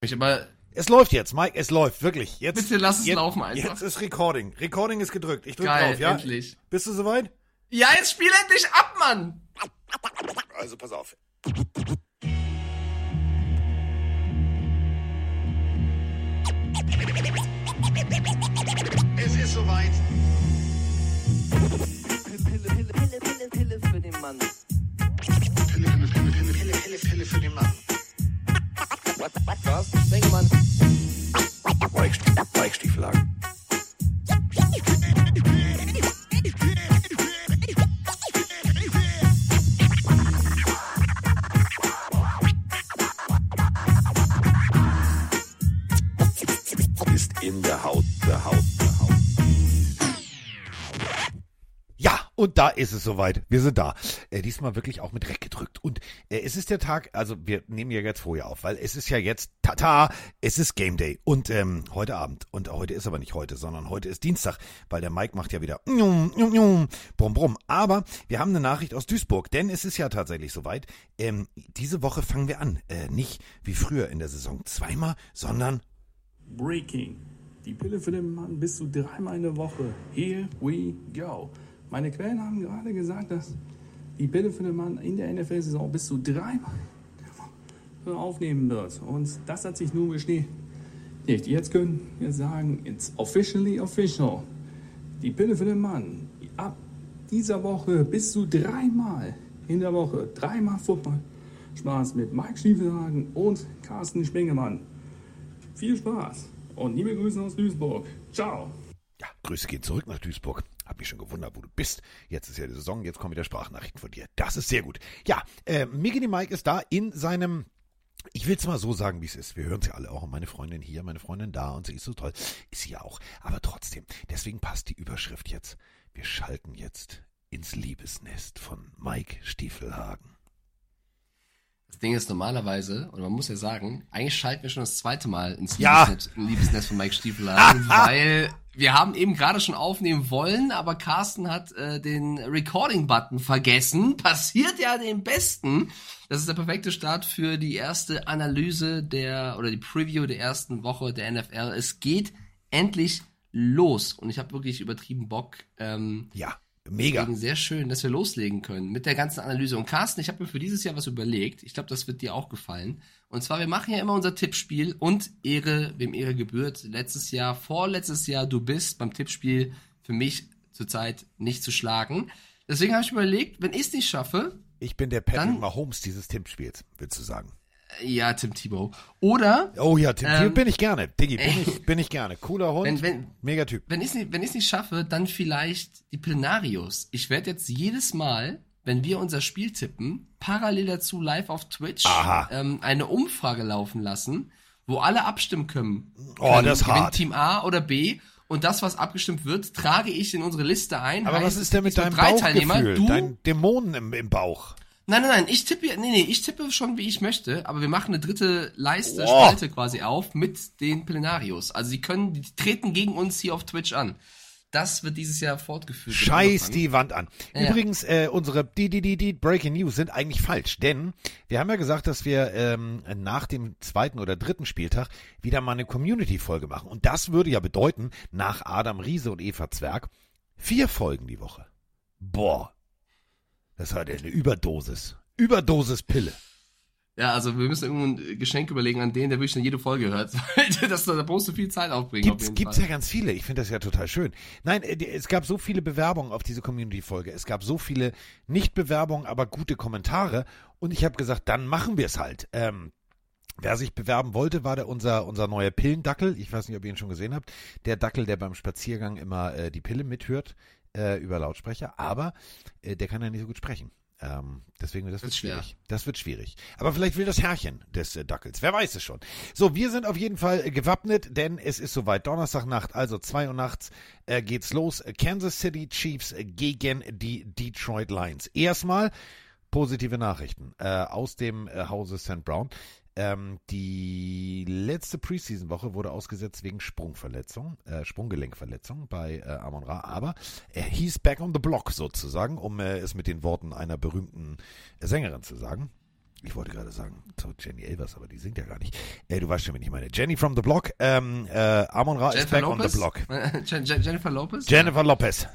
Ich aber Es läuft jetzt, Mike, es läuft, wirklich. Jetzt, Bitte lass es jetzt, laufen einfach. Jetzt ist Recording. Recording ist gedrückt. Ich drücke Geil, drauf, ja? endlich. Bist du soweit? Ja, jetzt spiel endlich ab, Mann! Also pass auf. Es ist soweit. Pille, Pille, Pille, Pille, Pille für den Mann. Pille, Pille, Pille, Pille, Pille für den Mann. Was? Sprengemann. Weichstiefelagen. Ist und da ist es soweit. Wir sind da. Äh, diesmal wirklich auch mit Reck gedrückt. Und äh, es ist der Tag, also wir nehmen ja jetzt vorher auf, weil es ist ja jetzt, tata, es ist Game Day. Und ähm, heute Abend. Und heute ist aber nicht heute, sondern heute ist Dienstag, weil der Mike macht ja wieder brumm, brumm. Aber wir haben eine Nachricht aus Duisburg, denn es ist ja tatsächlich soweit. Ähm, diese Woche fangen wir an. Äh, nicht wie früher in der Saison zweimal, sondern Breaking. Die Pille für den Mann bis zu dreimal in der Woche. Here we go. Meine Quellen haben gerade gesagt, dass die Pille für den Mann in der NFL-Saison bis zu dreimal aufnehmen wird. Und das hat sich nun bestätigt. Jetzt können wir sagen, it's officially official. Die Pille für den Mann ab dieser Woche bis zu dreimal in der Woche. Dreimal Football. Spaß mit Mike Stiefelhagen und Carsten Spengemann. Viel Spaß und liebe Grüße aus Duisburg. Ciao. Ja, Grüße gehen zurück nach Duisburg. Hab mich schon gewundert, wo du bist. Jetzt ist ja die Saison, jetzt kommen wieder Sprachnachrichten von dir. Das ist sehr gut. Ja, äh, Miggy Mike ist da in seinem ich will es mal so sagen, wie es ist. Wir hören sie alle auch. Meine Freundin hier, meine Freundin da und sie ist so toll. Ist sie ja auch. Aber trotzdem, deswegen passt die Überschrift jetzt. Wir schalten jetzt ins Liebesnest von Mike Stiefelhagen. Das Ding ist normalerweise, und man muss ja sagen, eigentlich schalten wir schon das zweite Mal ins Ja. Liebesnetz, Liebesnest von Mike Stiefel ein, weil wir haben eben gerade schon aufnehmen wollen, aber Carsten hat äh, den Recording-Button vergessen. Passiert ja dem Besten. Das ist der perfekte Start für die erste Analyse der, oder die Preview der ersten Woche der NFL. Es geht endlich los. Und ich habe wirklich übertrieben Bock. Ähm, Ja, mega. Deswegen sehr schön, dass wir loslegen können mit der ganzen Analyse. Und Carsten, ich habe mir für dieses Jahr was überlegt. Ich glaube, das wird dir auch gefallen. Und zwar, wir machen ja immer unser Tippspiel und Ehre, wem Ehre gebührt. Letztes Jahr, vorletztes Jahr, du bist beim Tippspiel für mich zurzeit nicht zu schlagen. Deswegen habe ich mir überlegt, wenn ich es nicht schaffe, Ich bin der Patrick Dann- Mahomes dieses Tippspiels, willst du sagen. Äh, ja, Tim Thibault. Oder Oh ja, Tim, Ähm, bin ich gerne. Diggi, bin ich, bin ich gerne. Cooler Hund, Wenn- wenn- mega Typ. wenn ich es nicht, wenn nicht schaffe, dann vielleicht die Plenarios. Ich werde jetzt jedes Mal, wenn wir unser Spiel tippen, parallel dazu live auf Twitch ähm, eine Umfrage laufen lassen, wo alle abstimmen können. Oh, können, das ist hart. Team A oder B. Und das, was abgestimmt wird, trage ich in unsere Liste ein. Aber Heißt, was ist denn mit deinem. Bauchgefühl, Du, dein Dämonen im, im Bauch? Nein, nein, nein, ich tippe, nee, nee, ich tippe schon, wie ich möchte, aber wir machen eine dritte Leiste, Boah. Spalte quasi auf mit den Plenarios. Also sie können, die treten gegen uns hier auf Twitch an. Das wird dieses Jahr fortgeführt. Scheiß die Wand an. Ja. Übrigens, äh, unsere die, die, die, die Breaking News sind eigentlich falsch, denn wir haben ja gesagt, dass wir ähm, nach dem zweiten oder dritten Spieltag wieder mal eine Community-Folge machen. Und das würde ja bedeuten, nach Adam Riese und Eva Zwerg, vier Folgen die Woche. Boah. Das hat ja eine Überdosis. Überdosis Pille. Ja, also wir müssen irgendwo ein Geschenk überlegen an den, der wirklich jede Folge hört. Das, da brauchst du viel Zeit aufbringen. auf Gibt's, jeden gibt's Fall. ja ganz viele. Ich finde das ja total schön. Nein, äh, es gab so viele Bewerbungen auf diese Community-Folge. Es gab so viele Nicht-Bewerbungen, aber gute Kommentare. Und ich habe gesagt, dann machen wir es halt. Ähm, wer sich bewerben wollte, war der unser, unser neuer Pillendackel. Ich weiß nicht, ob ihr ihn schon gesehen habt. Der Dackel, der beim Spaziergang immer äh, die Pille mithört äh, über Lautsprecher. Aber äh, der kann ja nicht so gut sprechen. Ähm, deswegen das wird Wird schwer. schwierig. Das wird schwierig. Aber vielleicht will das Herrchen des äh, Dackels. Wer weiß es schon. So, wir sind auf jeden Fall äh, gewappnet, denn es ist soweit Donnerstagnacht, also 2 Uhr nachts äh, geht's los. Kansas City Chiefs gegen die Detroit Lions. Erstmal positive Nachrichten äh, aus dem äh, Hause St. Brown. Ähm, die letzte Preseason-Woche wurde ausgesetzt wegen Sprungverletzung, äh, Sprunggelenkverletzung bei äh, Amon Ra, aber er hieß back on the block sozusagen, um äh, es mit den Worten einer berühmten Sängerin zu sagen. Ich wollte gerade sagen, zu Jenny Elvers, aber die singt ja gar nicht. Äh, du weißt schon, wen ich meine. Jenny from the Block. Ähm, äh, Amon Ra ist back on the block. Je- Je- Jennifer Lopez? Jennifer Lopez.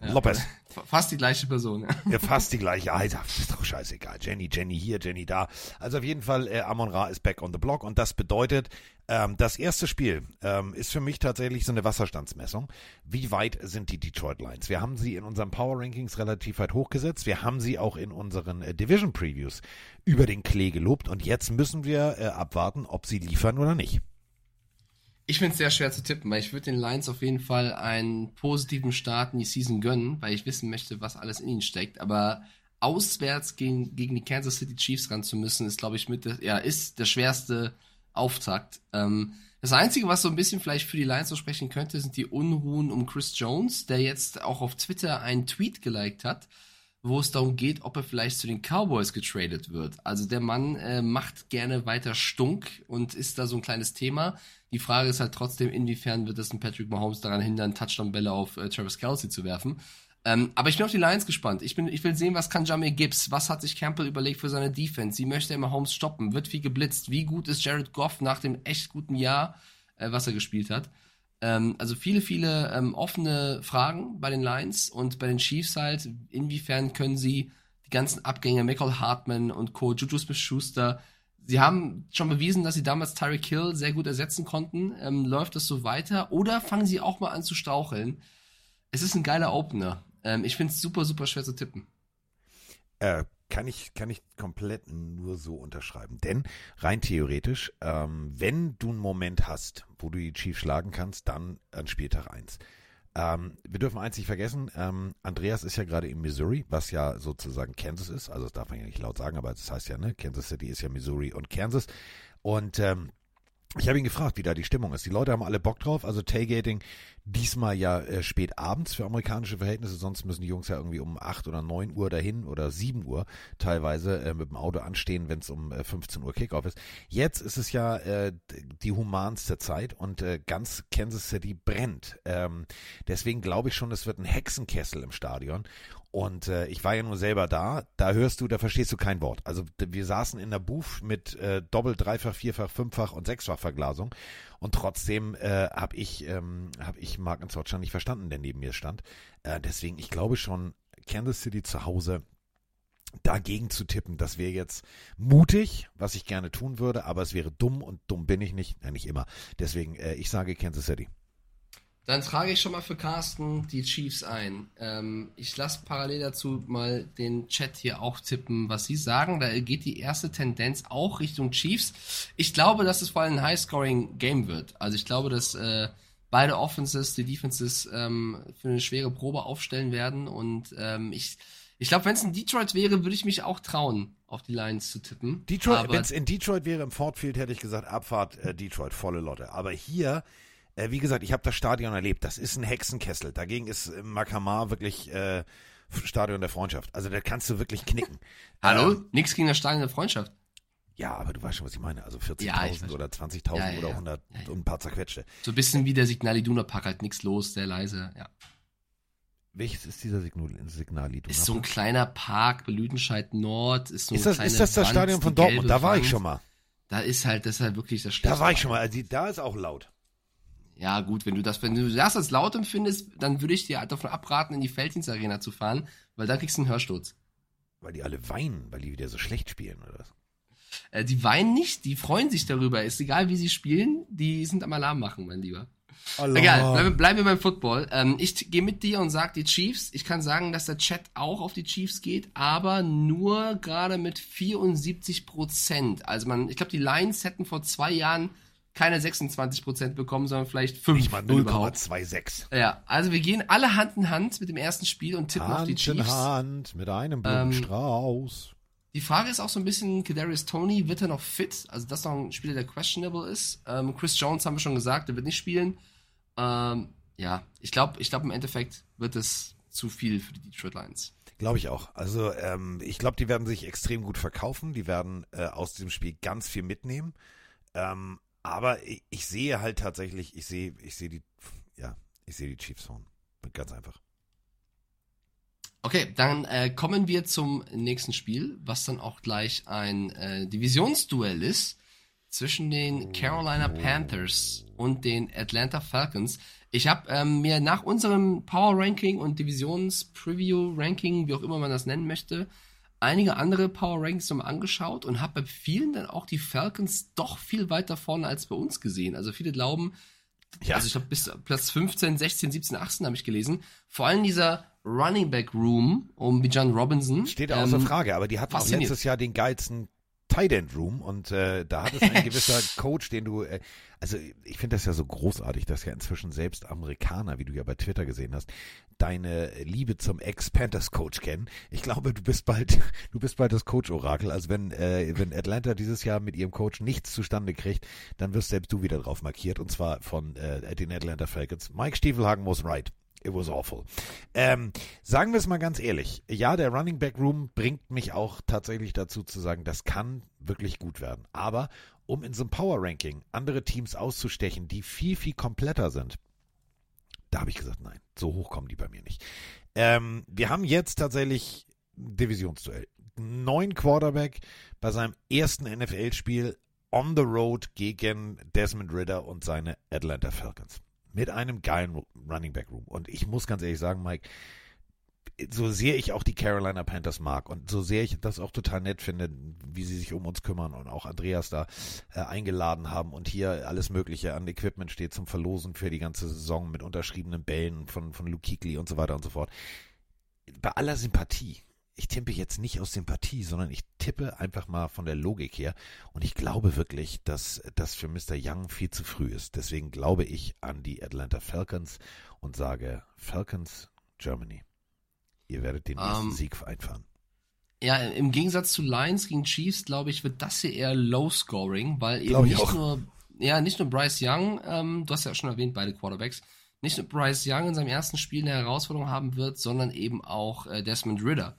Lopez. Ja, fast die gleiche Person. Ja. Ja, fast die gleiche. Alter, ist doch scheißegal. Jenny, Jenny hier, Jenny da. Also auf jeden Fall, äh, Amon Ra ist back on the block und das bedeutet, ähm, das erste Spiel ähm, ist für mich tatsächlich so eine Wasserstandsmessung. Wie weit sind die Detroit Lions? Wir haben sie in unseren Power Rankings relativ weit hochgesetzt. Wir haben sie auch in unseren äh, Division Previews über den Klee gelobt und jetzt müssen wir äh, abwarten, ob sie liefern oder nicht. Ich finde es sehr schwer zu tippen, weil ich würde den Lions auf jeden Fall einen positiven Start in die Season gönnen, weil ich wissen möchte, was alles in ihnen steckt. Aber auswärts gegen, gegen die Kansas City Chiefs ran zu müssen, ist, glaube ich, mit der, ja, ist der schwerste Auftakt. Ähm, das Einzige, was so ein bisschen vielleicht für die Lions so sprechen könnte, sind die Unruhen um Chris Jones, der jetzt auch auf Twitter einen Tweet geliked hat, wo es darum geht, ob er vielleicht zu den Cowboys getradet wird. Also der Mann äh, macht gerne weiter Stunk und ist da so ein kleines Thema. Die Frage ist halt trotzdem, inwiefern wird es ein Patrick Mahomes daran hindern, Touchdown-Bälle auf äh, Travis Kelsey zu werfen. Ähm, aber ich bin auf die Lions gespannt. Ich, bin, ich will sehen, was kann Jamie Gibbs, was hat sich Campbell überlegt für seine Defense, wie möchte er Mahomes stoppen, wird viel geblitzt, wie gut ist Jared Goff nach dem echt guten Jahr, äh, was er gespielt hat. Ähm, also viele, viele ähm, offene Fragen bei den Lions und bei den Chiefs halt, inwiefern können sie die ganzen Abgänge, Michael Hartman und Co., Juju Smith-Schuster, sie haben schon bewiesen, dass sie damals Tyreek Hill sehr gut ersetzen konnten. Ähm, läuft das so weiter? Oder fangen sie auch mal an zu straucheln? Es ist ein geiler Opener. Ähm, ich finde es super, super schwer zu tippen. Äh, kann ich, kann ich komplett nur so unterschreiben. Denn rein theoretisch, ähm, wenn du einen Moment hast, wo du die Chiefs schlagen kannst, dann an Spieltag 1. Ähm, wir dürfen eins nicht vergessen, ähm, Andreas ist ja gerade in Missouri, was ja sozusagen Kansas ist. Also das darf man ja nicht laut sagen, aber das heißt ja, ne, Kansas City ist ja Missouri und Kansas. Und ähm, ich habe ihn gefragt, wie da die Stimmung ist. Die Leute haben alle Bock drauf. Also Tailgating diesmal ja äh, spät abends für amerikanische Verhältnisse. Sonst müssen die Jungs ja irgendwie um 8 oder 9 Uhr dahin oder 7 Uhr teilweise äh, mit dem Auto anstehen, wenn es um äh, 15 Uhr Kickoff ist. Jetzt ist es ja äh, die humanste Zeit und äh, ganz Kansas City brennt. Ähm, deswegen glaube ich schon, es wird ein Hexenkessel im Stadion. Und äh, ich war ja nur selber da. Da hörst du, da verstehst du kein Wort. Also wir saßen in der Booth mit äh, doppelt, dreifach, vierfach, fünffach und sechsfach Verglasung. Und trotzdem äh, habe ich, ähm, hab ich Mark Zorchan nicht verstanden, der neben mir stand. Äh, deswegen, ich glaube schon, Kansas City zu Hause dagegen zu tippen, das wäre jetzt mutig, was ich gerne tun würde, aber es wäre dumm und dumm bin ich nicht, ja, nicht immer. Deswegen, äh, ich sage Kansas City. Dann trage ich schon mal für Carsten die Chiefs ein. Ähm, ich lasse parallel dazu mal den Chat hier auch tippen, was sie sagen. Da geht die erste Tendenz auch Richtung Chiefs. Ich glaube, dass es vor allem ein High-Scoring-Game wird. Also ich glaube, dass äh, beide Offenses, die Defenses ähm, für eine schwere Probe aufstellen werden. Und ähm, ich, ich glaube, wenn es in Detroit wäre, würde ich mich auch trauen, auf die Lions zu tippen. Detroit, wenn es in Detroit wäre, im Ford Field, hätte ich gesagt, Abfahrt äh, Detroit, volle Lotte. Aber hier, äh, wie gesagt, ich habe das Stadion erlebt. Das ist ein Hexenkessel. Dagegen ist äh, Makamar wirklich äh, Stadion der Freundschaft. Also da kannst du wirklich knicken. Hallo? Ähm, Nix gegen das Stadion der Freundschaft. ja, aber du weißt schon, was ich meine. Also 40.000 Ja, oder 20.000 Ja, ja, oder ja. 100 Ja, ja. und ein paar zerquetschte. So ein bisschen wie der Signal Iduna Park, halt nix los, sehr leise, ja. Welches ist dieser Signal, Signal Ist so ein kleiner Park, Lüdenscheid Nord, ist so ist das, ist das das Wand, Stadion von Dortmund? Da war ich schon mal. Da ist halt, das ist halt wirklich das Da Schlimmste. war ich schon mal. Also, da ist auch laut. Ja, gut, wenn du das, wenn du das als laut empfindest, dann würde ich dir halt davon abraten, in die Felddienst Arena zu fahren, weil da kriegst du einen Hörsturz. Weil die alle weinen, weil die wieder so schlecht spielen oder was? Äh, die weinen nicht, die freuen sich darüber. Ist egal, wie sie spielen, die sind am Alarm machen, mein Lieber. Egal, bleiben, bleiben wir beim Football. Ähm, ich gehe mit dir und sag die Chiefs. Ich kann sagen, dass der Chat auch auf die Chiefs geht, aber nur gerade mit 74 Prozent. Also man, ich glaube, die Lions hätten vor zwei Jahren keine 26 Prozent bekommen, sondern vielleicht 5. Nicht mal wenn überhaupt. 0,26. Ja, also wir gehen alle Hand in Hand mit dem ersten Spiel und tippen auf die Hand in Chiefs. Hand mit einem Ähm, Blumenstrauß. Die Frage ist auch so ein bisschen, Kadarius Tony, wird er noch fit? Also das ist noch ein Spieler, der questionable ist. Ähm, Chris Jones haben wir schon gesagt, der wird nicht spielen. Ähm, ja, ich glaube, ich glaube im Endeffekt wird es zu viel für die Detroit Lions. Glaube ich auch. Also ähm, ich glaube, die werden sich extrem gut verkaufen. Die werden äh, aus diesem Spiel ganz viel mitnehmen. Ähm, aber ich, ich sehe halt tatsächlich, ich sehe, ich sehe die, ja, ich sehe die Chiefs vorn. Ganz einfach. Okay, dann äh, kommen wir zum nächsten Spiel, was dann auch gleich ein äh, Divisionsduell ist zwischen den Carolina Panthers und den Atlanta Falcons. Ich habe ähm, mir nach unserem Power Ranking und Divisions Preview Ranking, wie auch immer man das nennen möchte, einige andere Power Rankings nochmal angeschaut und habe bei vielen dann auch die Falcons doch viel weiter vorne als bei uns gesehen. Also viele glauben, Ja. also ich glaube bis Platz 15, 16, 17, 18 habe ich gelesen. Vor allem dieser Running Back Room um Bijan Robinson. Steht außer ähm, Frage, aber die hatten auch letztes Jahr den geilsten Tight End Room und äh, da hat es ein gewisser Coach, den du, äh, also ich finde das ja so großartig, dass ja inzwischen selbst Amerikaner, wie du ja bei Twitter gesehen hast, deine Liebe zum Ex-Panthers-Coach kennen. Ich glaube, du bist bald, du bist bald das Coach-Orakel. Also wenn, äh, wenn Atlanta dieses Jahr mit ihrem Coach nichts zustande kriegt, dann wirst selbst du wieder drauf markiert und zwar von äh, den Atlanta Falcons. Mike Stiefelhagen was right. It was awful. Ähm, sagen wir es mal ganz ehrlich. Ja, der Running Back Room bringt mich auch tatsächlich dazu zu sagen, das kann wirklich gut werden. Aber um in so einem Power Ranking andere Teams auszustechen, die viel, viel kompletter sind, da habe ich gesagt, nein, so hoch kommen die bei mir nicht. Ähm, wir haben jetzt tatsächlich Divisionsduell. Neun Quarterback bei seinem ersten NFL-Spiel on the road gegen Desmond Ritter und seine Atlanta Falcons. Mit einem geilen Running Back Room. Und ich muss ganz ehrlich sagen, Mike, so sehr ich auch die Carolina Panthers mag und so sehr ich das auch total nett finde, wie sie sich um uns kümmern und auch Andreas da äh, eingeladen haben und hier alles Mögliche an Equipment steht zum Verlosen für die ganze Saison mit unterschriebenen Bällen von, von Luke Kuechly und so weiter und so fort. Bei aller Sympathie, ich tippe jetzt nicht aus Sympathie, sondern ich tippe einfach mal von der Logik her und ich glaube wirklich, dass das für Mr. Young viel zu früh ist. Deswegen glaube ich an die Atlanta Falcons und sage Falcons Germany. Ihr werdet den nächsten Ähm, Sieg einfahren. Ja, im Gegensatz zu Lions gegen Chiefs, glaube ich, wird das hier eher Low Scoring, weil eben nicht auch. nur, ja, nicht nur Bryce Young, ähm, du hast ja schon erwähnt, beide Quarterbacks, nicht nur Bryce Young in seinem ersten Spiel eine Herausforderung haben wird, sondern eben auch äh, Desmond Ritter.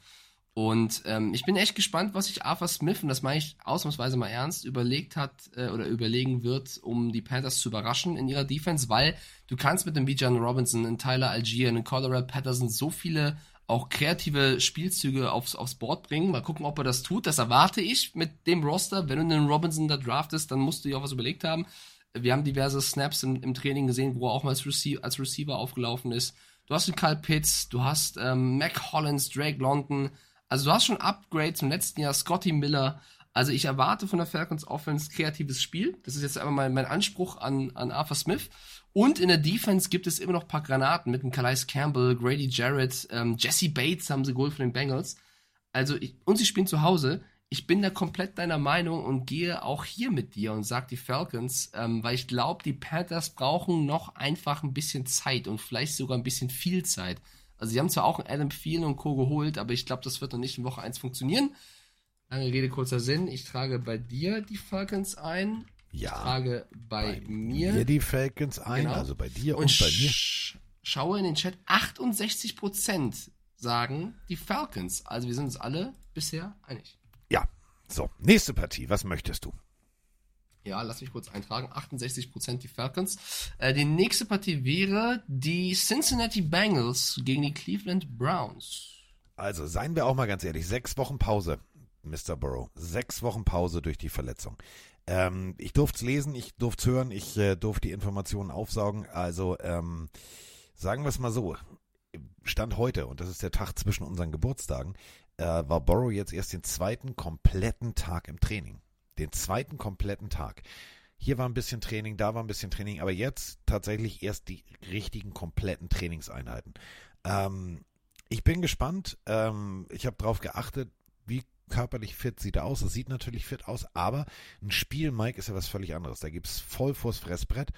Und ähm, ich bin echt gespannt, was sich Arthur Smith, und das meine ich ausnahmsweise mal ernst, überlegt hat äh, oder überlegen wird, um die Panthers zu überraschen in ihrer Defense, weil du kannst mit dem Bijan Robinson, einem Tyler Algier, einem Cordero Patterson so viele auch kreative Spielzüge aufs, aufs Board bringen. Mal gucken, ob er das tut. Das erwarte ich mit dem Roster. Wenn du einen Robinson da draftest, dann musst du dir auch was überlegt haben. Wir haben diverse Snaps im, im Training gesehen, wo er auch mal als, Receiver, als Receiver aufgelaufen ist. Du hast den Kyle Pitts, du hast ähm, Mac Hollins, Drake London. Also du hast schon Upgrades im letzten Jahr, Scotty Miller. Also ich erwarte von der Falcons Offense kreatives Spiel. Das ist jetzt einfach mal mein Anspruch an, an Arthur Smith. Und in der Defense gibt es immer noch ein paar Granaten mit dem Calais Campbell, Grady Jarrett, ähm, Jesse Bates haben sie geholt von den Bengals. Also, ich, und sie spielen zu Hause. Ich bin da komplett deiner Meinung und gehe auch hier mit dir und sag die Falcons, ähm, weil ich glaube, die Panthers brauchen noch einfach ein bisschen Zeit und vielleicht sogar ein bisschen viel Zeit. Also, sie haben zwar auch einen Adam Thielen und Co. geholt, aber ich glaube, das wird noch nicht in Woche 1 funktionieren. Lange Rede, kurzer Sinn. Ich trage bei dir die Falcons ein. Ich Ja, trage bei, mir. Hier die Falcons ein, Genau. also bei dir und, Und bei mir. sch schaue in den Chat, 68% sagen die Falcons. Also wir sind uns alle bisher einig. Ja, so, nächste Partie, was möchtest du? Ja, lass mich kurz eintragen. 68% die Falcons. Äh, die nächste Partie wäre die Cincinnati Bengals gegen die Cleveland Browns. Also, seien wir auch mal ganz ehrlich, sechs Wochen Pause, Mr. Burrow. Sechs Wochen Pause durch die Verletzung. Ähm, ich durfte es lesen, ich durfte es hören, ich äh, durfte die Informationen aufsaugen. Also, ähm, sagen wir es mal so. Stand heute, und das ist der Tag zwischen unseren Geburtstagen, äh, war Burrow jetzt erst den zweiten kompletten Tag im Training. Den zweiten kompletten Tag. Hier war ein bisschen Training, da war ein bisschen Training, aber jetzt tatsächlich erst die richtigen kompletten Trainingseinheiten. Ähm, ich bin gespannt. Ähm, ich habe darauf geachtet, wie körperlich fit sieht er aus. Es sieht natürlich fit aus, aber ein Spiel, Mike, ist ja was völlig anderes. Da gibt's voll vors Fressbrett.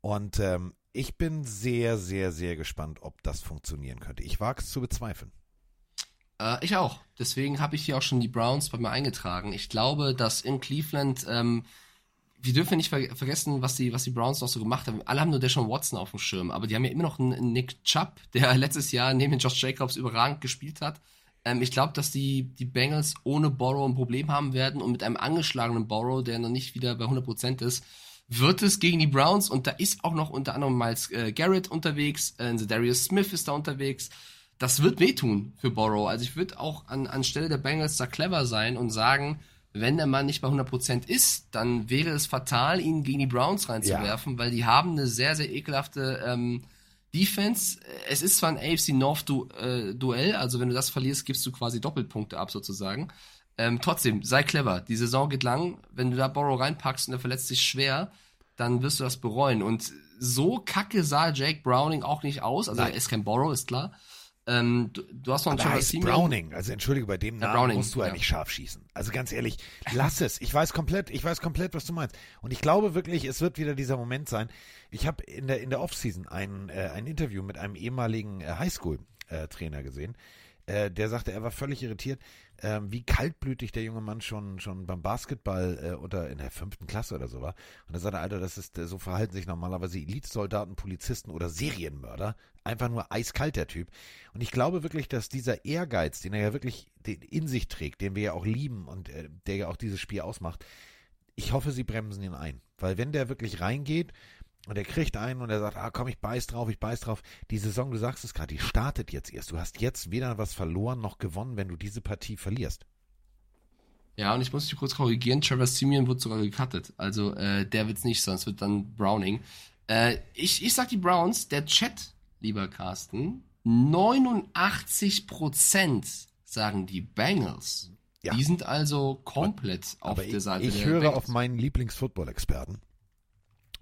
Und ähm, ich bin sehr, sehr, sehr gespannt, ob das funktionieren könnte. Ich wage es zu bezweifeln. Äh, ich auch. Deswegen habe ich hier auch schon die Browns bei mir eingetragen. Ich glaube, dass in Cleveland, ähm, wir dürfen nicht ver vergessen, was die, was die Browns noch so gemacht haben. Alle haben nur Deshaun Watson auf dem Schirm, aber die haben ja immer noch einen, Nick Chubb, der letztes Jahr neben Josh Jacobs überragend gespielt hat. Ähm, ich glaube, dass die, die Bengals ohne Borrow ein Problem haben werden und mit einem angeschlagenen Borrow, der noch nicht wieder bei 100% ist, wird es gegen die Browns und da ist auch noch unter anderem Miles äh, Garrett unterwegs, äh, Darius Smith ist da unterwegs. Das wird wehtun für Borrow. Also ich würde auch an, anstelle der Bengals da clever sein und sagen, wenn der Mann nicht bei 100% ist, dann wäre es fatal, ihn gegen die Browns reinzuwerfen, weil die haben eine sehr, sehr ekelhafte ähm, Defense. Es ist zwar ein AFC North du äh, Duell, also wenn du das verlierst, gibst du quasi Doppelpunkte ab sozusagen. Ähm, trotzdem, sei clever. Die Saison geht lang. Wenn du da Borrow reinpackst und er verletzt sich schwer, dann wirst du das bereuen. Und so kacke sah Jake Browning auch nicht aus. Also Nein. er ist kein Borrow, ist klar. Ähm, du, du hast noch einen heißt. Browning. Also entschuldige, bei dem Namen Browning, musst du ja. eigentlich scharf schießen. Also ganz ehrlich, lass es. Ich weiß komplett, ich weiß komplett, was du meinst. Und ich glaube wirklich, es wird wieder dieser Moment sein. Ich habe in der in der Offseason ein äh, ein Interview mit einem ehemaligen äh, Highschool-Trainer gesehen. Äh, der sagte, er war völlig irritiert, ähm, wie kaltblütig der junge Mann schon schon beim Basketball äh, unter in der fünften Klasse oder so war. Und er sagte, Alter, das ist äh, so verhalten sich normalerweise Elitesoldaten, Polizisten oder Serienmörder. Einfach nur eiskalt der Typ. Und ich glaube wirklich, dass dieser Ehrgeiz, den er ja wirklich in sich trägt, den wir ja auch lieben und äh, der ja auch dieses Spiel ausmacht, ich hoffe, sie bremsen ihn ein. Weil wenn der wirklich reingeht und er kriegt einen und er sagt, ah komm, ich beiß drauf, ich beiß drauf. Die Saison, du sagst es gerade, die startet jetzt erst. Du hast jetzt weder was verloren noch gewonnen, wenn du diese Partie verlierst. Ja, und ich muss dich kurz korrigieren. Trevor Simeon wird sogar gecuttet. Also äh, der wird's nicht, sonst wird dann Browning. Äh, ich, ich sag die Browns, der Chat, lieber Carsten, 89% sagen die Bengals. Ja. Die sind also komplett auf Aber der ich, Seite ich der höre Bengals. auf meinen Lieblings-Football-Experten,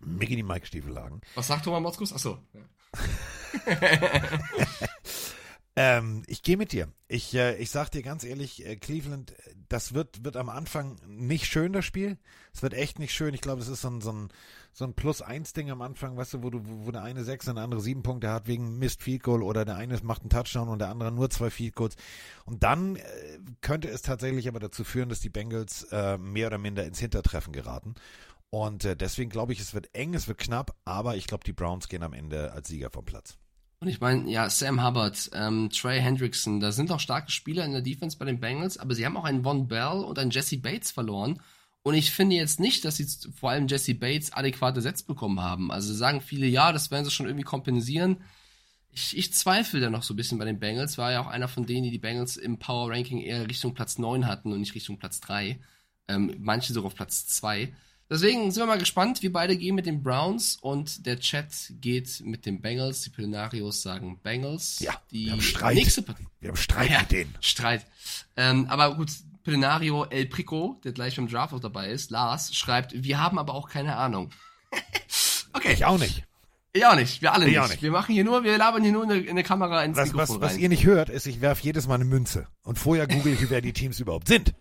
Mickey die Mike Stiefelhagen. Was sagt Thomas Motzkus? Achso. Ja. Ähm, ich gehe mit dir. Ich, äh, ich sag dir ganz ehrlich, äh, Cleveland, das wird, wird am Anfang nicht schön, das Spiel. Es wird echt nicht schön. Ich glaube, es ist so ein, so ein, so ein Plus-Eins-Ding am Anfang, weißt du, wo du, wo der eine sechs und der andere sieben Punkte hat wegen Mist Field Goal oder der eine macht einen Touchdown und der andere nur zwei Field Goals. Und dann äh, könnte es tatsächlich aber dazu führen, dass die Bengals äh, mehr oder minder ins Hintertreffen geraten. Und äh, deswegen glaube ich, es wird eng, es wird knapp, aber ich glaube, die Browns gehen am Ende als Sieger vom Platz. Und ich meine, ja, Sam Hubbard, ähm, Trey Hendrickson, da sind auch starke Spieler in der Defense bei den Bengals, aber sie haben auch einen Von Bell und einen Jesse Bates verloren. Und ich finde jetzt nicht, dass sie vor allem Jesse Bates adäquate Sets bekommen haben. Also sagen viele, ja, das werden sie schon irgendwie kompensieren. Ich, ich zweifle da noch so ein bisschen bei den Bengals, war ja auch einer von denen, die die Bengals im Power Ranking eher Richtung Platz 9 hatten und nicht Richtung Platz 3. Ähm, manche sogar auf Platz 2. Deswegen sind wir mal gespannt. Wir beide gehen mit den Browns und der Chat geht mit den Bengals. Die Plenarios sagen Bengals. Ja, die wir haben Streit. nächste Partie. Wir haben Streit Ja, mit denen. Streit. Ähm, aber gut, Plenario El Prico, der gleich beim Draft auch dabei ist, Lars, schreibt, wir haben aber auch keine Ahnung. okay. Ich auch nicht. Ich auch nicht. Wir alle Ich nicht. nicht. Wir machen hier nur, wir labern hier nur in eine Kamera ins Was, Mikrofon was, was rein. ihr nicht hört, ist, ich werfe jedes Mal eine Münze. Und vorher google ich, wer die Teams überhaupt sind.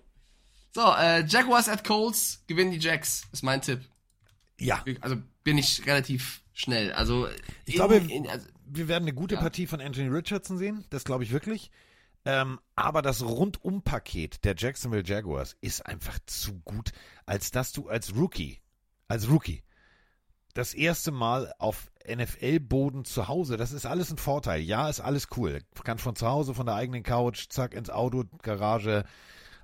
So, äh, Jaguars at Colts gewinnen die Jacks, ist mein Tipp. Ja, Also bin ich relativ schnell. Also Ich glaube, in, also, wir werden eine gute Ja. Partie von Anthony Richardson sehen. Das glaube ich wirklich. Ähm, aber das Rundum-Paket der Jacksonville Jaguars ist einfach zu gut, als dass du als Rookie, als Rookie, das erste Mal auf NFL-Boden zu Hause, das ist alles ein Vorteil. Ja, ist alles cool. Kann von zu Hause, von der eigenen Couch, zack, ins Auto, Garage,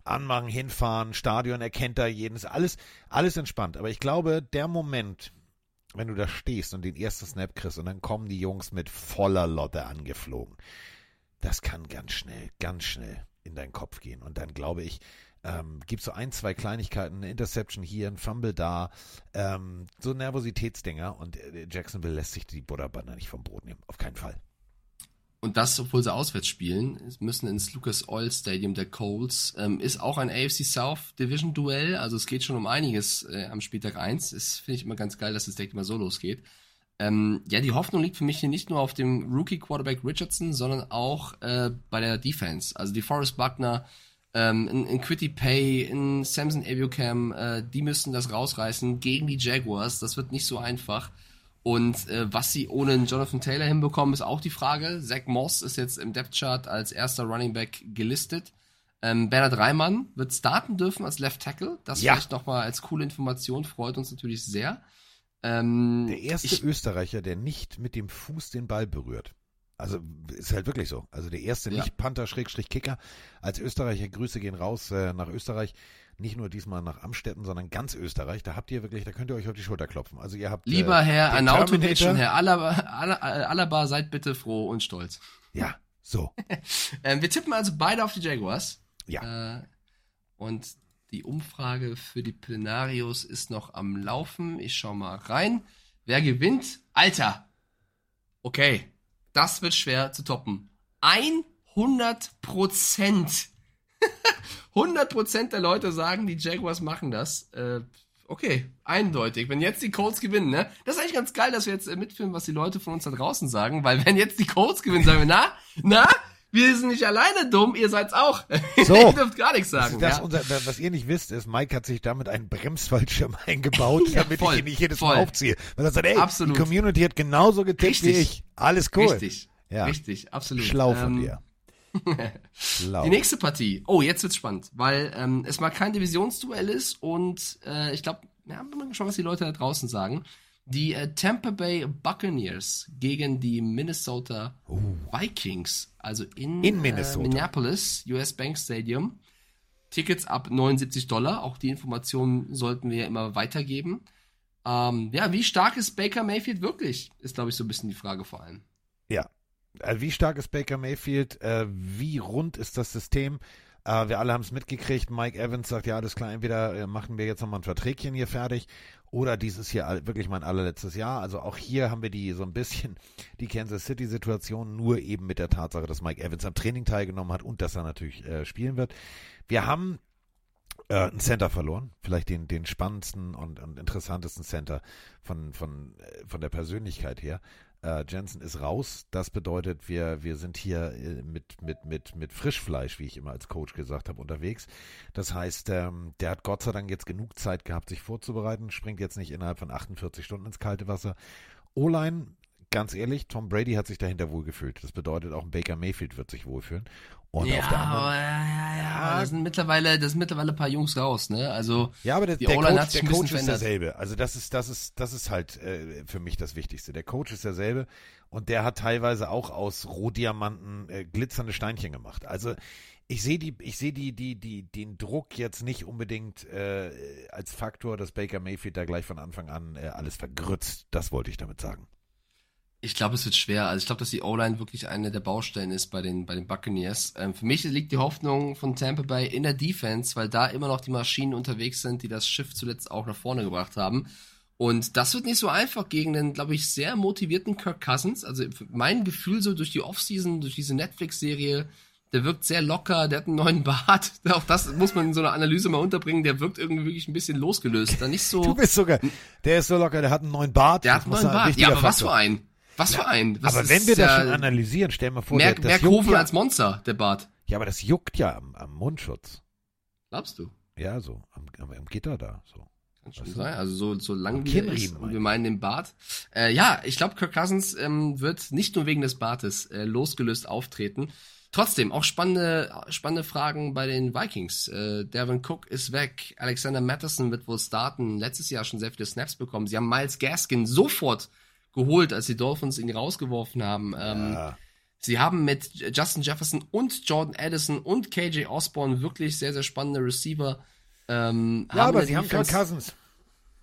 anmachen, hinfahren, Stadion erkennt da jeden, ist alles, alles entspannt. Aber ich glaube, der Moment, wenn du da stehst und den ersten Snap kriegst und dann kommen die Jungs mit voller Lotte angeflogen, das kann ganz schnell, ganz schnell in deinen Kopf gehen. Und dann glaube ich, ähm, gibt so ein, zwei Kleinigkeiten, eine Interception hier, ein Fumble da, ähm, so Nervositätsdinger und äh, Jacksonville lässt sich die Butterbanner nicht vom Boden nehmen, auf keinen Fall. Und das, obwohl sie auswärts spielen, müssen ins Lucas Oil Stadium der Colts. Ähm, ist auch ein AFC South Division Duell, also es geht schon um einiges äh, am Spieltag 1. Das finde ich immer ganz geil, dass es direkt immer so losgeht. Ähm, ja, die Hoffnung liegt für mich hier nicht nur auf dem Rookie Quarterback Richardson, sondern auch äh, bei der Defense. Also die Forrest Buckner, ähm, in, in Quitty Pay, in Samson Abucam, äh, die müssen das rausreißen gegen die Jaguars. Das wird nicht so einfach. Und äh, was sie ohne Jonathan Taylor hinbekommen, ist auch die Frage. Zach Moss ist jetzt im Depth Chart als erster Running Back gelistet. Ähm, Bernhard Reimann wird starten dürfen als Left Tackle. Das Ja. vielleicht nochmal als coole Information freut uns natürlich sehr. Ähm, Der erste ich, Österreicher, der nicht mit dem Fuß den Ball berührt. Also ist halt wirklich so. Also der erste Ja. nicht Panther Schrägstrich Kicker. Als Österreicher Grüße gehen raus äh, nach Österreich. Nicht nur diesmal nach Amstetten, sondern ganz Österreich. Da habt ihr wirklich, da könnt ihr euch auf die Schulter klopfen. Also ihr habt lieber äh, Herr Terminator. und Herr Alaba, Ala- Alaba, seid bitte froh und stolz. Ja, So, Ähm, wir tippen also beide auf die Jaguars. ja. Äh, und die Umfrage für die Plenarios ist noch am Laufen. Ich schau mal rein. Wer gewinnt? Alter! Okay, das wird schwer zu toppen. 100 Prozent. 100 Prozent der Leute sagen, die Jaguars machen das. Äh, okay, eindeutig. Wenn jetzt die Colts gewinnen, ne? Das ist eigentlich ganz geil, dass wir jetzt äh, mitfilmen, was die Leute von uns da draußen sagen, weil wenn jetzt die Colts gewinnen, sagen wir, na, na, wir sind nicht alleine dumm, ihr seid's auch. So. ihr dürft gar nichts sagen. Das, ja. unser, das, was ihr nicht wisst, ist, Mike hat sich damit einen Bremsfallschirm eingebaut, Ja, damit voll, ich ihn nicht jedes voll. Mal aufziehe. Weil er sagt, ey, Absolut. die Community hat genauso getippt wie Richtig. ich. Alles cool. Richtig. Ja. Richtig, absolut. Schlau von Ähm, dir. Die nächste Partie. Oh, jetzt wird's spannend, weil ähm, es mal kein Divisionsduell ist und äh, ich glaube, ja, bin mal gespannt, was die Leute da draußen sagen. Die äh, Tampa Bay Buccaneers gegen die Minnesota Vikings, also in, Oh. In Minnesota. Äh, Minneapolis, US Bank Stadium. Tickets ab 79 Dollar. Auch die Informationen sollten wir ja immer weitergeben. Ähm, ja, wie stark ist Baker Mayfield wirklich? Ist, glaube ich, so ein bisschen die Frage vor allem. Ja. Also wie stark ist Baker Mayfield? Äh, wie rund ist das System? Äh, wir alle haben es mitgekriegt. Mike Evans sagt, ja, alles klar, entweder äh, machen wir jetzt nochmal ein Verträgchen hier fertig oder dies ist hier wirklich mein allerletztes Jahr. Also auch hier haben wir die so ein bisschen die Kansas City-Situation, nur eben mit der Tatsache, dass Mike Evans am Training teilgenommen hat und dass er natürlich äh, spielen wird. Wir haben äh, einen Center verloren, vielleicht den, den spannendsten und, und interessantesten Center von, von, äh, von der Persönlichkeit her. Äh, Jensen ist raus. Das bedeutet, wir, wir sind hier äh, mit, mit, mit, mit Frischfleisch, wie ich immer als Coach gesagt habe, unterwegs. Das heißt, ähm, der hat Gott sei Dank jetzt genug Zeit gehabt, sich vorzubereiten, springt jetzt nicht innerhalb von 48 Stunden ins kalte Wasser. O-Line, ganz ehrlich, Tom Brady hat sich dahinter wohlgefühlt. Das bedeutet, auch ein Baker Mayfield wird sich wohlfühlen. Und ja, auf der anderen aber, ja, ja, ja. Das sind mittlerweile, das sind mittlerweile ein paar Jungs raus, ne? Also Ja, aber der, der Coach, der Coach ist derselbe. Also das ist, das ist, das ist halt äh, für mich das Wichtigste. Der Coach ist derselbe und der hat teilweise auch aus Rohdiamanten äh, glitzernde Steinchen gemacht. Also ich sehe die, ich sehe die, die, die, den Druck jetzt nicht unbedingt äh, als Faktor, dass Baker Mayfield da gleich von Anfang an äh, alles vergrützt. Das wollte ich damit sagen. Ich glaube, es wird schwer. Also ich glaube, dass die O-Line wirklich eine der Baustellen ist bei den, bei den Buccaneers. Ähm, für mich liegt die Hoffnung von Tampa Bay in der Defense, weil da immer noch die Maschinen unterwegs sind, die das Schiff zuletzt auch nach vorne gebracht haben. Und das wird nicht so einfach gegen den, glaube ich, sehr motivierten Kirk Cousins. Also mein Gefühl so durch die Offseason, durch diese Netflix-Serie, der wirkt sehr locker, der hat einen neuen Bart. Auch das muss man in so einer Analyse mal unterbringen. Der wirkt irgendwie wirklich ein bisschen losgelöst. Da nicht so. Du bist sogar, der ist so locker, der hat einen neuen Bart. der hat einen neuen Bart. Ja, aber was Faktor. für ein? Was für ein? Was Aber wenn wir das schon analysieren, stell mal vor, Mehr, der, das Kurven ja, als Monster, der Bart. ja, aber das juckt ja am, am Mundschutz. Glaubst du? Ja, so, am, am, am Gitter da, so. Kann schon sein. Also so, so lang wie er ist. Wir meinen den Bart. Äh, ja, ich glaube, Kirk Cousins ähm, wird nicht nur wegen des Bartes äh, losgelöst auftreten. Trotzdem, auch spannende, spannende Fragen bei den Vikings. Äh, Devin Cook ist weg. Alexander Matterson wird wohl starten. Letztes Jahr schon sehr viele Snaps bekommen. Sie haben Miles Gaskin sofort geholt, als die Dolphins ihn rausgeworfen haben. Ähm, Ja. Sie haben mit Justin Jefferson und Jordan Addison und KJ Osborne wirklich sehr, sehr spannende Receiver. Ähm, Ja, aber sie haben Kirk Cousins.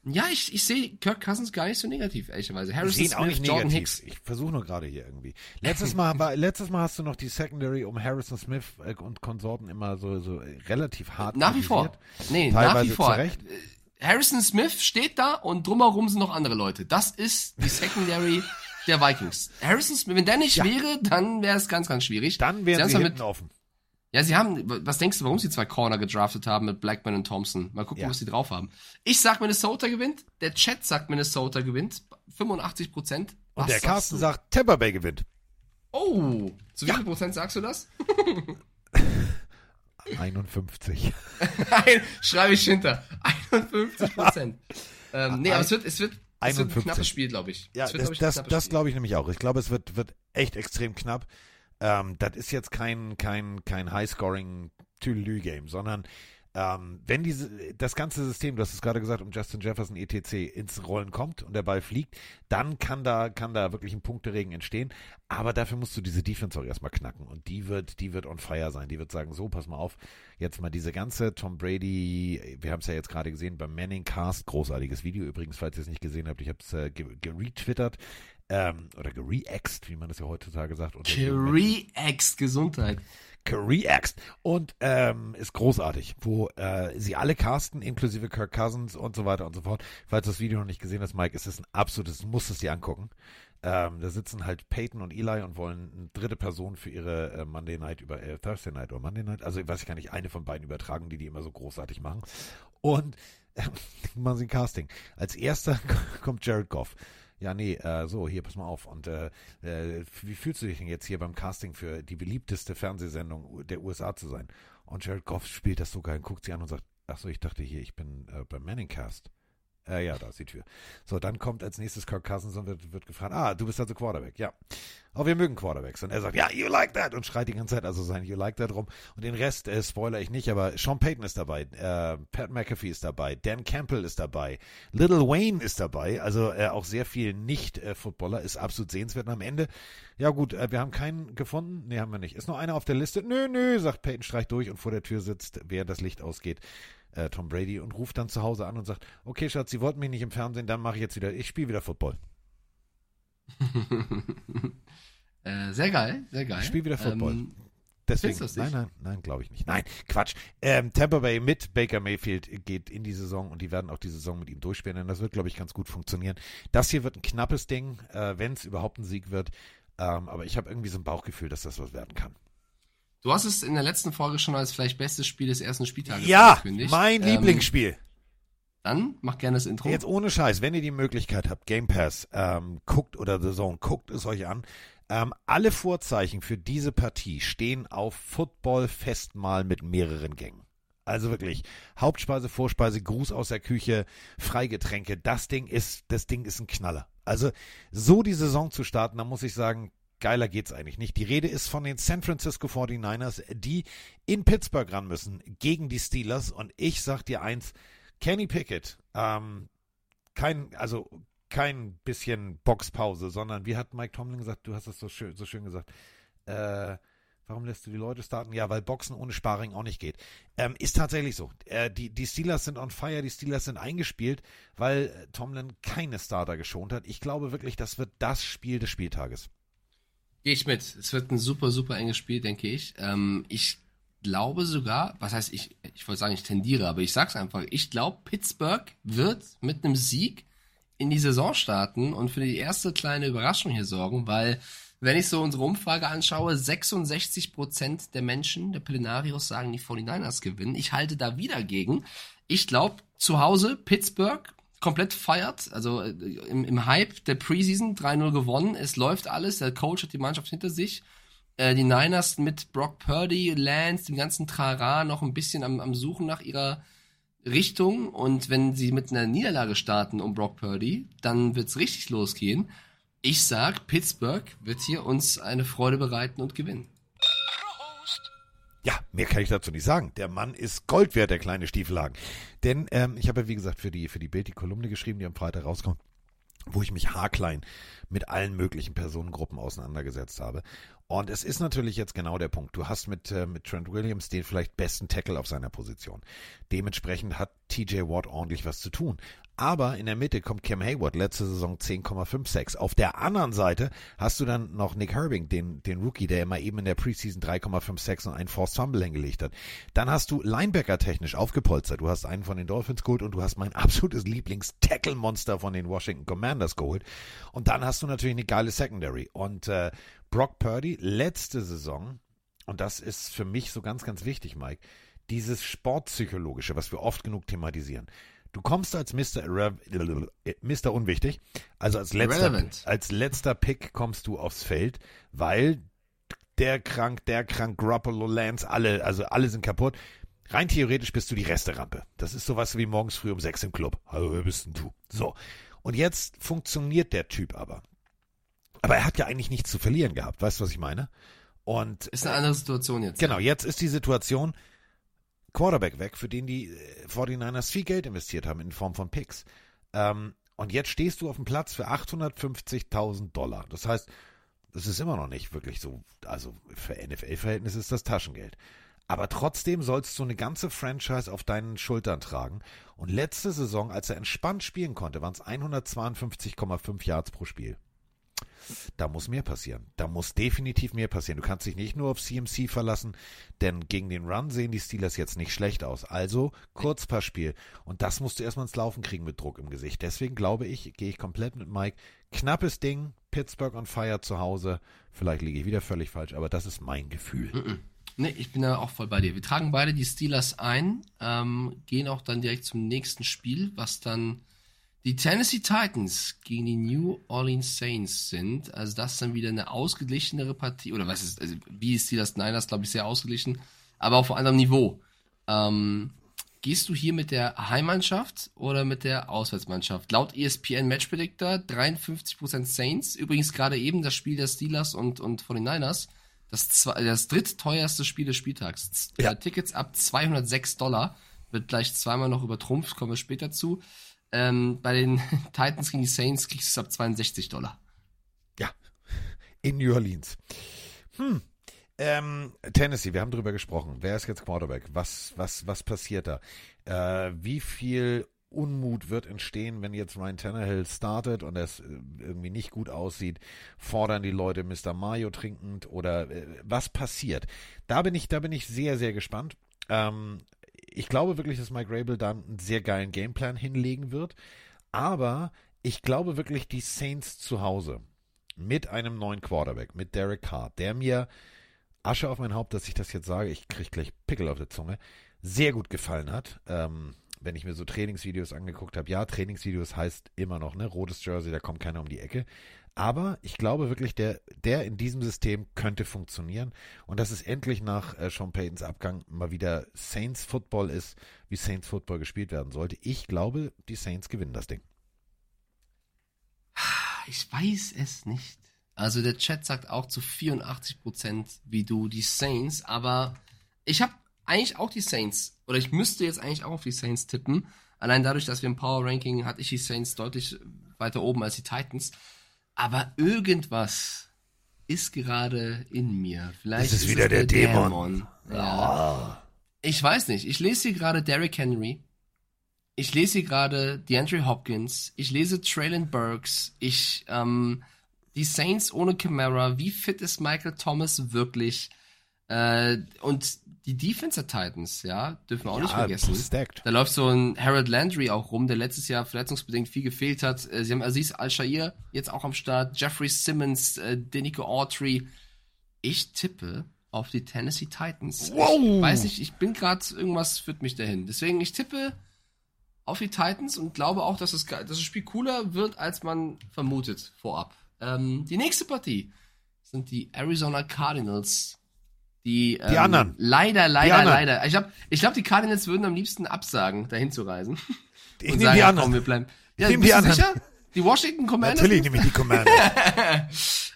Ja, ich, ich sehe Kirk Cousins gar nicht so negativ, ehrlicherweise. Ich Harrison ihn auch Smith, nicht Jordan negativ. Hicks. Ich versuche nur gerade hier irgendwie. Letztes Mal, war, letztes Mal hast du noch die Secondary um Harrison Smith äh, und Konsorten immer so, so relativ hart Nach wie vor. Nee, nach Teilweise wie vor. zu Recht. Äh, Harrison Smith steht da und drumherum sind noch andere Leute. Das ist die Secondary der Vikings. Harrison Smith, wenn der nicht wäre, dann wäre es ganz, ganz schwierig. Dann haben sie hinten offen. Ja, sie haben, was denkst du, warum sie zwei Corner gedraftet haben mit Blackman und Thompson? Mal gucken, Ja. was sie drauf haben. Ich sag Minnesota gewinnt, der Chat sagt Minnesota gewinnt, 85 Prozent. Und der Carsten sagt, Tampa Bay gewinnt. Oh, zu wie viel Prozent sagst du das? 51. Nein, schreibe ich hinter. 51 Prozent. ähm, nee, aber es wird, es wird, es wird ein 51. knappes Spiel, glaube ich. Ja, wird, das, glaub ich, das, das glaube ich nämlich auch. Ich glaube, es wird, wird echt extrem knapp. Ähm, das ist jetzt kein, kein, kein High-Scoring Tüdelü-Game, sondern ähm, wenn diese, das ganze System, du hast es gerade gesagt, um Justin Jefferson etc. ins Rollen kommt und der Ball fliegt, dann kann da, kann da wirklich ein Punkteregen entstehen. Aber dafür musst du diese Defense auch erstmal knacken. Und die wird, die wird on fire sein. Die wird sagen, so, pass mal auf, jetzt mal diese ganze Tom Brady, wir haben es ja jetzt gerade gesehen beim Manning Cast, großartiges Video übrigens, falls ihr es nicht gesehen habt, ich habe es äh, ge- geretwittert. ähm, oder gereaxt, wie man das ja heutzutage sagt. React Gesundheit. React und ähm, ist großartig, wo äh, sie alle casten, inklusive Kirk Cousins und so weiter und so fort. Falls du das Video noch nicht gesehen hast, Mike, es ist ein absolutes, musst es dir angucken. Ähm, da sitzen halt Peyton und Eli und wollen eine dritte Person für ihre äh, Monday Night über äh, Thursday Night oder Monday Night, also ich weiß ich gar nicht, eine von beiden übertragen, die die immer so großartig machen. Und äh, machen sie ein Casting. Als erster kommt Jared Goff. Ja, nee, äh, so, hier, pass mal auf. Und äh, äh, wie fühlst du dich denn jetzt hier beim Casting für die beliebteste Fernsehsendung der USA zu sein? Und Jared Goff spielt das so geil und guckt sie an und sagt, ach so, ich dachte hier, ich bin äh, beim Manningcast. Äh, ja, da ist die Tür. So, dann kommt als nächstes Kirk Cousins und wird, wird gefragt, ah, du bist also Quarterback, ja. Oh, wir mögen Quarterbacks. Und er sagt, ja, you like that und schreit die ganze Zeit also sein You like that rum. Und den Rest äh, spoiler ich nicht, aber Sean Payton ist dabei, äh, Pat McAfee ist dabei, Dan Campbell ist dabei, Little Wayne ist dabei, also äh, auch sehr viel Nicht-Footballer, ist absolut sehenswert. Und am Ende, ja gut, äh, wir haben keinen gefunden, nee, haben wir nicht. Ist noch einer auf der Liste? Nö, nö, sagt Payton, streicht durch und vor der Tür sitzt, während das Licht ausgeht, äh, Tom Brady und ruft dann zu Hause an und sagt, okay Schatz, Sie wollten mich nicht im Fernsehen, dann mache ich jetzt wieder, ich spiele wieder Football. äh, sehr geil, sehr geil. Ich spiele wieder Football. Ähm, Deswegen, nein, nein, nein, glaube ich nicht. Nein, Quatsch. Ähm, Tampa Bay mit Baker Mayfield geht in die Saison und die werden auch die Saison mit ihm durchspielen, denn das wird, glaube ich, ganz gut funktionieren. Das hier wird ein knappes Ding, äh, wenn es überhaupt ein Sieg wird. Ähm, aber ich habe irgendwie so ein Bauchgefühl, dass das was werden kann. Du hast es in der letzten Folge schon als vielleicht bestes Spiel des ersten Spieltages Ja, angekündigt. mein Ähm, Lieblingsspiel. Dann mach gerne das Intro. Jetzt ohne Scheiß, wenn ihr die Möglichkeit habt, Game Pass, ähm, guckt oder The Zone, guckt es euch an. Ähm, alle Vorzeichen für diese Partie stehen auf Football-Festmahl mit mehreren Gängen. Also wirklich Hauptspeise, Vorspeise, Gruß aus der Küche, Freigetränke. Das Ding ist, das Ding ist ein Knaller. Also so die Saison zu starten, da muss ich sagen, geiler geht's eigentlich nicht. Die Rede ist von den San Francisco 49ers, die in Pittsburgh ran müssen gegen die Steelers. Und ich sag dir eins, Kenny Pickett, ähm, kein, also kein bisschen Boxpause, sondern wie hat Mike Tomlin gesagt, du hast es so schön, so schön gesagt, äh, warum lässt du die Leute starten? Ja, weil Boxen ohne Sparring auch nicht geht. Ähm, ist tatsächlich so. Äh, die, die Steelers sind on fire, die Steelers sind eingespielt, weil äh, Tomlin keine Starter geschont hat. Ich glaube wirklich, das wird das Spiel des Spieltages. Gehe ich mit. Es wird ein super, super enges Spiel, denke ich. Ähm, ich glaube sogar, was heißt ich, ich wollte sagen, ich tendiere, aber ich sag's einfach. Ich glaube, Pittsburgh wird mit einem Sieg in die Saison starten und für die erste kleine Überraschung hier sorgen, weil wenn ich so unsere Umfrage anschaue, 66% der Menschen, der Plenarios sagen, die 49ers gewinnen. Ich halte da wieder gegen. Ich glaube, zu Hause Pittsburgh komplett feiert, also äh, im, im Hype der Preseason 3-0 gewonnen, es läuft alles, der Coach hat die Mannschaft hinter sich. Äh, die Niners mit Brock Purdy, Lance, dem ganzen Trara noch ein bisschen am, am Suchen nach ihrer Richtung und wenn sie mit einer Niederlage starten um Brock Purdy, dann wird's richtig losgehen. Ich sag, Pittsburgh wird hier uns eine Freude bereiten und gewinnen. Ja, mehr kann ich dazu nicht sagen. Der Mann ist Gold wert, der kleine Stiefelhagen. Denn ähm, ich habe ja, wie gesagt, für die, für die Bild die Kolumne geschrieben, die am Freitag rauskommt, wo ich mich haarklein mit allen möglichen Personengruppen auseinandergesetzt habe. Und es ist natürlich jetzt genau der Punkt. Du hast mit, äh, mit Trent Williams den vielleicht besten Tackle auf seiner Position. Dementsprechend hat TJ Watt ordentlich was zu tun. Aber in der Mitte kommt Cam Hayward, letzte Saison 10,56. Auf der anderen Seite hast du dann noch Nick Herbing, den, den Rookie, der immer eben in der Preseason 3,56 und einen Forced Fumble hingelegt hat. Dann hast du Linebacker technisch aufgepolstert. Du hast einen von den Dolphins geholt und du hast mein absolutes Lieblings-Tackle-Monster von den Washington Commanders geholt. Und dann hast du natürlich eine geile Secondary. Und äh, Brock Purdy, letzte Saison, und das ist für mich so ganz, ganz wichtig, Mike, dieses Sportpsychologische, was wir oft genug thematisieren. Du kommst als Mr. Irre äh, Mr. Unwichtig, also als letzter, als letzter Pick kommst du aufs Feld, weil der krank, der krank, Garoppolo, Lance, alle, also alle sind kaputt. Rein theoretisch bist du die Resterampe. Das ist sowas wie morgens früh um sechs im Club. Hallo, wer bist denn du? So. Und jetzt funktioniert der Typ aber. Aber er hat ja eigentlich nichts zu verlieren gehabt. Weißt du, was ich meine? Und Ist eine andere Situation jetzt. Genau, jetzt ist die Situation Quarterback weg, für den die äh, 49ers viel Geld investiert haben in Form von Picks. Ähm, und jetzt stehst du auf dem Platz für 850.000 Dollar. Das heißt, das ist immer noch nicht wirklich so, also für NFL-Verhältnisse ist das Taschengeld. Aber trotzdem sollst du eine ganze Franchise auf deinen Schultern tragen. Und letzte Saison, als er entspannt spielen konnte, waren es 152,5 Yards pro Spiel. Da muss mehr passieren. Da muss definitiv mehr passieren. Du kannst dich nicht nur auf CMC verlassen, denn gegen den Run sehen die Steelers jetzt nicht schlecht aus. Also Kurzpassspiel. Und das musst du erstmal ins Laufen kriegen mit Druck im Gesicht. Deswegen glaube ich, gehe ich komplett mit Mike. Knappes Ding, Pittsburgh on fire zu Hause. Vielleicht liege ich wieder völlig falsch, aber das ist mein Gefühl. Nee, ich bin da auch voll bei dir. Wir tragen beide die Steelers ein, ähm, gehen auch dann direkt zum nächsten Spiel, was dann die Tennessee Titans gegen die New Orleans Saints sind. Also das ist dann wieder eine ausgeglichenere Partie. Oder was ist, also wie ist Steelers Niners, glaube ich, sehr ausgeglichen. Aber auf einem anderen Niveau. Ähm, gehst du hier mit der Heimmannschaft oder mit der Auswärtsmannschaft? Laut ESPN Match Predictor 53% Saints. Übrigens gerade eben das Spiel der Steelers und, und 49ers. Das, zwei, das drittteuerste Spiel des Spieltags. Ja. Ja. Tickets ab 206 Dollar. Wird gleich zweimal noch übertrumpft, kommen wir später zu. Ähm, bei den Titans gegen die Saints kriegst du es ab 62 Dollar. Ja, in New Orleans. Hm. Ähm, Tennessee, wir haben drüber gesprochen. Wer ist jetzt Quarterback? Was, was, was passiert da? Äh, wie viel Unmut wird entstehen, wenn jetzt Ryan Tannehill startet und es äh, irgendwie nicht gut aussieht? Fordern die Leute Mr. Mayo trinkend oder äh, was passiert? Da bin ich, da bin ich sehr, sehr gespannt. Ähm, ich glaube wirklich, dass Mike Rabel da einen sehr geilen Gameplan hinlegen wird. Aber ich glaube wirklich, die Saints zu Hause mit einem neuen Quarterback, mit Derek Carr, der mir Asche auf mein Haupt, dass ich das jetzt sage, ich kriege gleich Pickel auf der Zunge, sehr gut gefallen hat. Ähm, wenn ich mir so Trainingsvideos angeguckt habe, ja, Trainingsvideos heißt immer noch, ne, rotes Jersey, da kommt keiner um die Ecke. Aber ich glaube wirklich, der, der in diesem System könnte funktionieren. Und dass es endlich nach äh, Sean Paytons Abgang mal wieder Saints Football ist, wie Saints Football gespielt werden sollte. Ich glaube, die Saints gewinnen das Ding. Ich weiß es nicht. Also der Chat sagt auch zu 84% wie du die Saints, aber ich habe eigentlich auch die Saints. Oder ich müsste jetzt eigentlich auch auf die Saints tippen. Allein dadurch, dass wir im Power Ranking hatte ich die Saints deutlich weiter oben als die Titans. Aber irgendwas ist gerade in mir. Vielleicht Das ist wieder der Dämon. Ja. Ich weiß nicht. Ich lese hier gerade Derrick Henry. Ich lese hier gerade DeAndre Hopkins. Ich lese Traylon Burks. Ich, ähm, die Saints ohne Camara. Wie fit ist Michael Thomas wirklich? Äh, und die Defense der Titans, ja, dürfen wir auch nicht vergessen. stacked. Da läuft so ein Harold Landry auch rum, der letztes Jahr verletzungsbedingt viel gefehlt hat. Äh, Sie haben Aziz Al-Shair jetzt auch am Start, Jeffrey Simmons, äh, Denico Autry. Ich tippe auf die Tennessee Titans. Wow. Ich weiß nicht, ich bin gerade, irgendwas führt mich dahin. Deswegen, ich tippe auf die Titans und glaube auch, dass, ge- dass das Spiel cooler wird, als man vermutet vorab. Ähm, die nächste Partie sind die Arizona Cardinals. Die, ähm, anderen. Leider, leider, anderen. leider. Ich glaube, ich glaub, die Cardinals würden am liebsten absagen, dahin zu reisen. Ich nehme die anderen. Komm, wir bleiben. Ja, nehm bist die anderen. sicher? Die Washington Commanders? Natürlich nehme ich die Commander.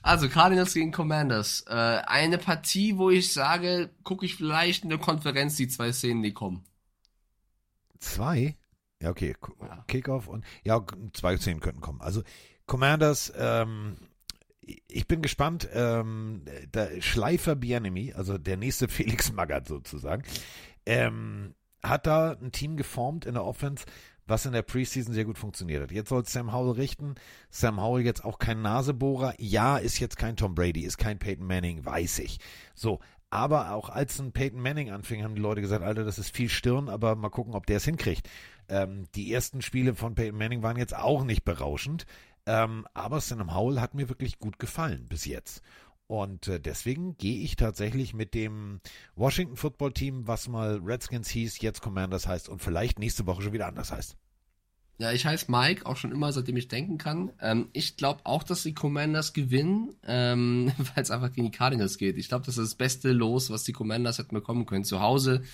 Also Cardinals gegen Commanders. Äh, eine Partie, wo ich sage, gucke ich vielleicht in der Konferenz die zwei Szenen, die kommen. Zwei? Ja, okay. Ja. Kickoff und ja, zwei Szenen könnten kommen. Also Commanders, ähm, ich bin gespannt. Ähm, der Schleifer Bienemy, also der nächste Felix Magath sozusagen, ähm, hat da ein Team geformt in der Offense, was in der Preseason sehr gut funktioniert hat. Jetzt soll Sam Howell richten. Sam Howell jetzt auch kein Nasebohrer. Ja, ist jetzt kein Tom Brady, ist kein Peyton Manning, weiß ich. So, aber auch als ein Peyton Manning anfing, haben die Leute gesagt, Alter, das ist viel Stirn, aber mal gucken, ob der es hinkriegt. Ähm, die ersten Spiele von Peyton Manning waren jetzt auch nicht berauschend. Ähm, aber Sam Howell hat mir wirklich gut gefallen bis jetzt. Und äh, deswegen gehe ich tatsächlich mit dem Washington Football Team, was mal Redskins hieß, jetzt Commanders heißt und vielleicht nächste Woche schon wieder anders heißt. Ja, ich heiße Mike, auch schon immer, seitdem ich denken kann. Ähm, ich glaube auch, dass die Commanders gewinnen, ähm, weil es einfach gegen die Cardinals geht. Ich glaube, das ist das beste Los, was die Commanders hätten bekommen können. Zu Hause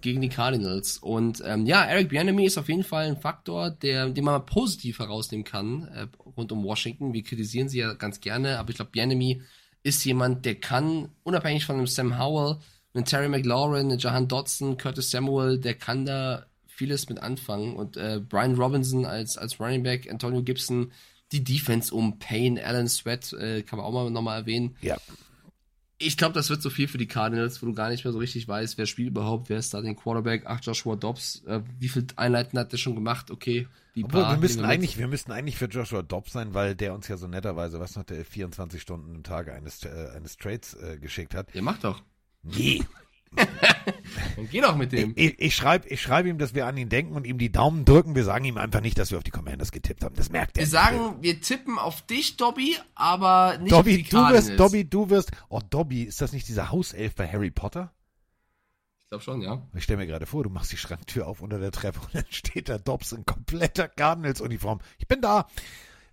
gegen die Cardinals. Und ähm, ja, Eric Bieniemy ist auf jeden Fall ein Faktor, der, den man mal positiv herausnehmen kann äh, rund um Washington. Wir kritisieren sie ja ganz gerne, aber ich glaube, Bieniemy ist jemand, der kann, unabhängig von einem Sam Howell, einem Terry McLaurin, einem Jahan Dodson, Curtis Samuel, der kann da vieles mit anfangen. Und äh, Brian Robinson als, als Running Back, Antonio Gibson, die Defense um Payne, Alan Sweat, äh, kann man auch mal nochmal erwähnen. Ja. Ich glaube, das wird so viel für die Cardinals, wo du gar nicht mehr so richtig weißt, wer spielt überhaupt, wer ist da den Quarterback, ach, Joshua Dobbs, äh, wie viel Einheiten hat der schon gemacht, okay. Die Obwohl, paar, wir mit. eigentlich, wir müssten eigentlich für Joshua Dobbs sein, weil der uns ja so netterweise, was noch der 24 Stunden im Tage eines, äh, eines Trades äh, geschickt hat. Ja, mach doch. Nee. Dann geh doch mit dem. Ich, ich schreibe ich schreib ihm, dass wir an ihn denken und ihm die Daumen drücken. Wir sagen ihm einfach nicht, dass wir auf die Commanders getippt haben. Das merkt er. Wir nicht. sagen, wir tippen auf dich, Dobby, aber nicht Dobby, auf die du Cardinals. wirst, Dobby, du wirst. Oh, Dobby, ist das nicht dieser Hauself bei Harry Potter? Ich glaube schon, ja. Ich stelle mir gerade vor, du machst die Schranktür auf unter der Treppe und dann steht da Dobbs in kompletter Cardinals-Uniform. Ich bin da.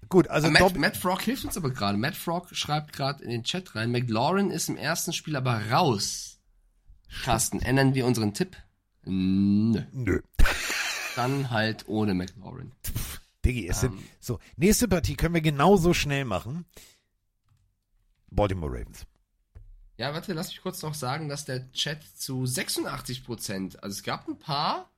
Gut, also Matt, Dobby, Matt Frog hilft uns aber gerade. Matt Frog schreibt gerade in den Chat rein, McLaurin ist im ersten Spiel aber raus. Carsten, ändern wir unseren Tipp? Nö. nö. Dann halt ohne McLaurin. Diggi, es Ähm. sind, so, nächste Partie können wir genauso schnell machen. Baltimore Ravens. Ja, warte, lass mich kurz noch sagen, dass der Chat zu 86 Prozent, also es gab ein paar,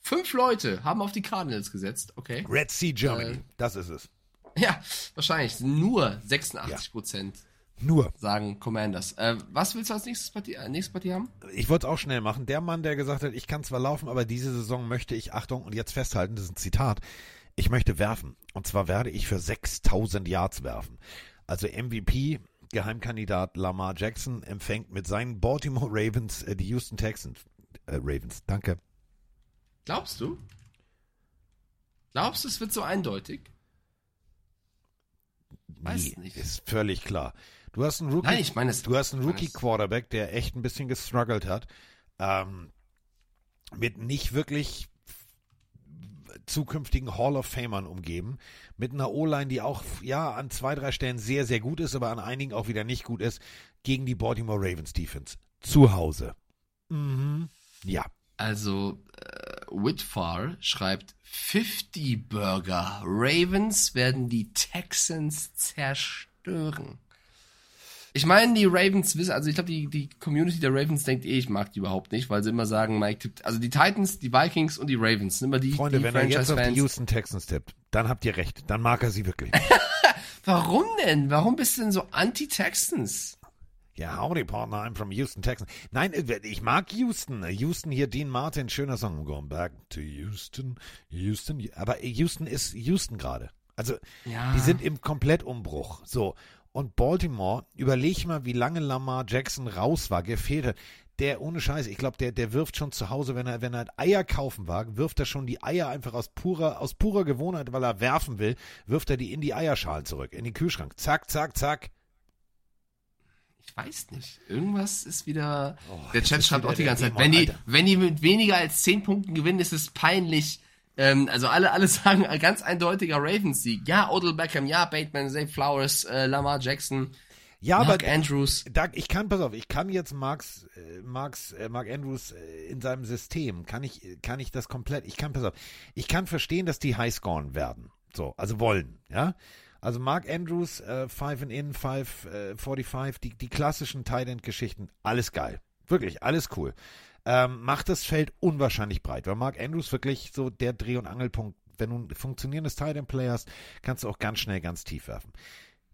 fünf Leute haben auf die Cardinals gesetzt, okay. Red Sea Germany, Äh. das ist es. Ja, wahrscheinlich nur 86 Prozent Nur. sagen Commanders. Äh, was willst du als nächstes Partie, äh, nächste Partie haben? Ich wollte es auch schnell machen. Der Mann, der gesagt hat, ich kann zwar laufen, aber diese Saison möchte ich, Achtung, und jetzt festhalten, das ist ein Zitat, ich möchte werfen. Und zwar werde ich für 6000 Yards werfen. Also MVP, Geheimkandidat Lamar Jackson empfängt mit seinen Baltimore Ravens äh, die Houston Texans. Äh, Ravens, danke. Glaubst du? Glaubst du, es wird so eindeutig? Weiß Nee, nicht. Ist völlig klar. Du hast einen Rookie, Nein, ich meine es. du hast einen Rookie es- Quarterback, der echt ein bisschen gestruggelt hat, ähm, mit nicht wirklich zukünftigen Hall of Famern umgeben, mit einer O-Line, die auch ja an zwei, drei Stellen sehr, sehr gut ist, aber an einigen auch wieder nicht gut ist, gegen die Baltimore Ravens Defense. Zu Hause. Mhm. Ja. Also, äh, Whitfar schreibt 50 Burger. Ravens werden die Texans zerstören. Ich meine, die Ravens wissen, also ich glaube, die, die Community der Ravens denkt eh, ich mag die überhaupt nicht, weil sie immer sagen, Mike tippt, also die Titans, die Vikings und die Ravens sind immer die, Freunde, die wenn er jetzt auf die. Houston Texans tippt, dann habt ihr recht. Dann mag er sie wirklich. Warum denn? Warum bist du denn so anti-Texans? Ja, howdy, Partner, I'm from Houston, Texas. Nein, ich mag Houston. Houston hier, Dean Martin, schöner Song. I'm going back to Houston, Houston. Aber Houston ist Houston gerade. Also, Ja. die sind im Komplettumbruch. So. Und Baltimore, überleg mal, wie lange Lamar Jackson raus war, gefehlt hat. Der, ohne Scheiß, ich glaube, der, der wirft schon zu Hause, wenn er, wenn er Eier kaufen war, wirft er schon die Eier einfach aus purer, aus purer Gewohnheit, weil er werfen will, wirft er die in die Eierschalen zurück, in den Kühlschrank. Zack, zack, zack. Ich weiß nicht. Irgendwas ist wieder. Oh, der Chat schreibt auch die ganze Zeit. Wenn die, wenn die mit weniger als 10 Punkten gewinnen, ist es peinlich. Ähm, also alle, alle sagen ein ganz eindeutiger Ravens-Sieg. Ja, Odell Beckham, ja, Bateman, Zay Flowers, äh, Lamar Jackson, Ja, Mark aber Andrews. Da, ich kann, pass auf, ich kann jetzt Marks, äh, Marks, äh, Mark Andrews äh, in seinem System, kann ich, kann ich das komplett, ich kann, pass auf, ich kann verstehen, dass die Highscoren werden. So, also wollen, ja. Also Mark Andrews, äh, Five and In, Five, äh, 45, die, die klassischen Tight End Geschichten, alles geil. Wirklich, alles cool. Ähm, macht das Feld unwahrscheinlich breit, weil Mark Andrews wirklich so der Dreh- und Angelpunkt, wenn du ein funktionierendes Tight End Play hast, kannst du auch ganz schnell ganz tief werfen.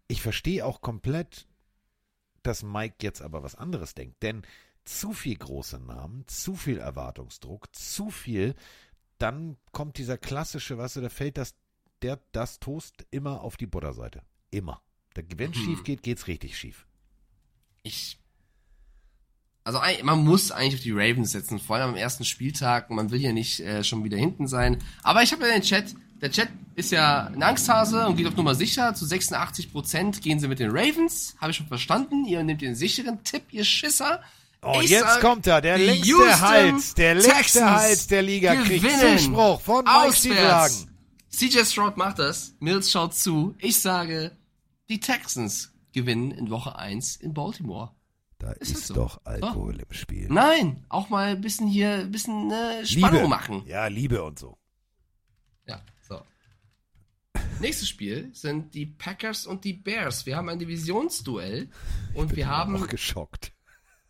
Ich verstehe auch komplett, dass Mike jetzt aber was anderes denkt. Denn zu viel große Namen, zu viel Erwartungsdruck, zu viel, dann kommt dieser klassische, weißt du, da fällt das, der, das Toast immer auf die Butterseite. Immer. Wenn es Mhm. schief geht, geht's richtig schief. Ich. Also man muss eigentlich auf die Ravens setzen, vor allem am ersten Spieltag. Man will ja nicht äh, schon wieder hinten sein. Aber ich habe ja den Chat. Der Chat ist ja ein Angsthase und geht auf Nummer sicher. Zu 86% gehen sie mit den Ravens. Habe ich schon verstanden. Ihr nehmt den sicheren Tipp, ihr Schisser. Oh, Ich jetzt sag, kommt er, der längste Hals, der längste Texans Hals der Liga kriegt gewinnen. Zuspruch von Mike. CJ Stroud macht das. Mills schaut zu. Ich sage, die Texans gewinnen in Woche 1 in Baltimore. Da Ist ist, so? doch Alkohol im Spiel. Nein, auch mal ein bisschen hier, ein bisschen äh, Spannung Liebe. machen. Ja, Liebe und so. Ja, so. Nächstes Spiel sind die Packers und die Bears. Wir haben ein Divisionsduell und wir haben Auch geschockt.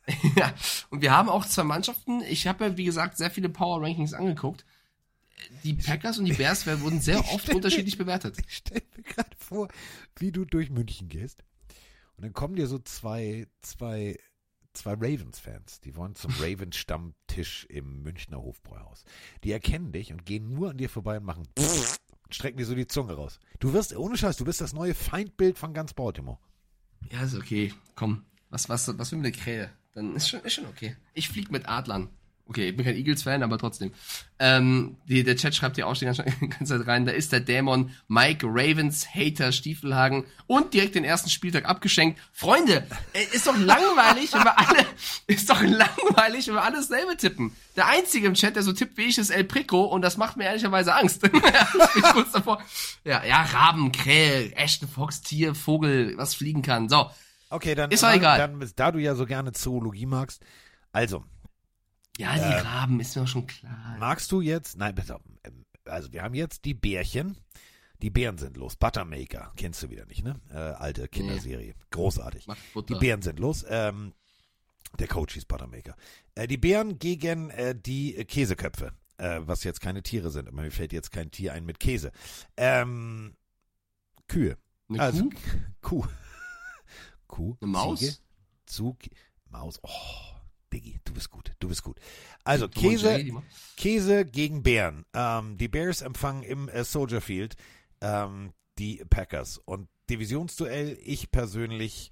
ja, und wir haben auch zwei Mannschaften. Ich habe ja wie gesagt sehr viele Power Rankings angeguckt. Die Packers und die Bears werden- wurden sehr oft unterschiedlich bewertet. Ich stell mir gerade vor, wie du durch München gehst. Und dann kommen dir so zwei, zwei, zwei Ravens-Fans, die wollen zum Ravens-Stammtisch im Münchner Hofbräuhaus. Die erkennen dich und gehen nur an dir vorbei und machen und strecken dir so die Zunge raus. Du wirst, ohne Scheiß, du bist das neue Feindbild von ganz Baltimore. Ja, ist okay. Komm. Was, was, was für eine Krähe? Dann ist schon, ist schon okay. Ich flieg mit Adlern. Okay, ich bin kein Eagles-Fan, aber trotzdem. Ähm, die, der Chat schreibt hier auch die ganze Zeit rein, da ist der Dämon Mike Ravens Hater Stiefelhagen und direkt den ersten Spieltag abgeschenkt. Freunde, äh, ist doch langweilig, wenn wir alle, ist doch langweilig, wenn wir alle dasselbe tippen. Der einzige im Chat, der so tippt wie ich, ist El Prico und das macht mir ehrlicherweise Angst. ich bin kurz davor. Ja, ja, Raben, Krähe, Ashton Fox, Tier, Vogel, was fliegen kann. So. Okay, dann, Ist dann, egal. dann, da du ja so gerne Zoologie magst, also, Ja, die Raben, ist mir auch schon klar. magst du jetzt, nein, auf, ähm, also wir haben jetzt die Bärchen, die Bären sind los, Buttermaker, kennst du wieder nicht, ne? Äh, alte Kinderserie, großartig. Macht Butter. Die Bären sind los, ähm, der Coach hieß Buttermaker. Äh, die Bären gegen äh, die Käseköpfe, äh, was jetzt keine Tiere sind, aber mir fällt jetzt kein Tier ein mit Käse. Ähm, Kühe. Eine also, Kuh? Kuh. Kuh. Eine Maus? Ziege, Zug, Maus. Oh, Biggie, du bist gut, du bist gut. Also Käse, Käse gegen Bären. Ähm, die Bears empfangen im äh, Soldier Field ähm, die Packers. Und Divisionsduell, ich persönlich,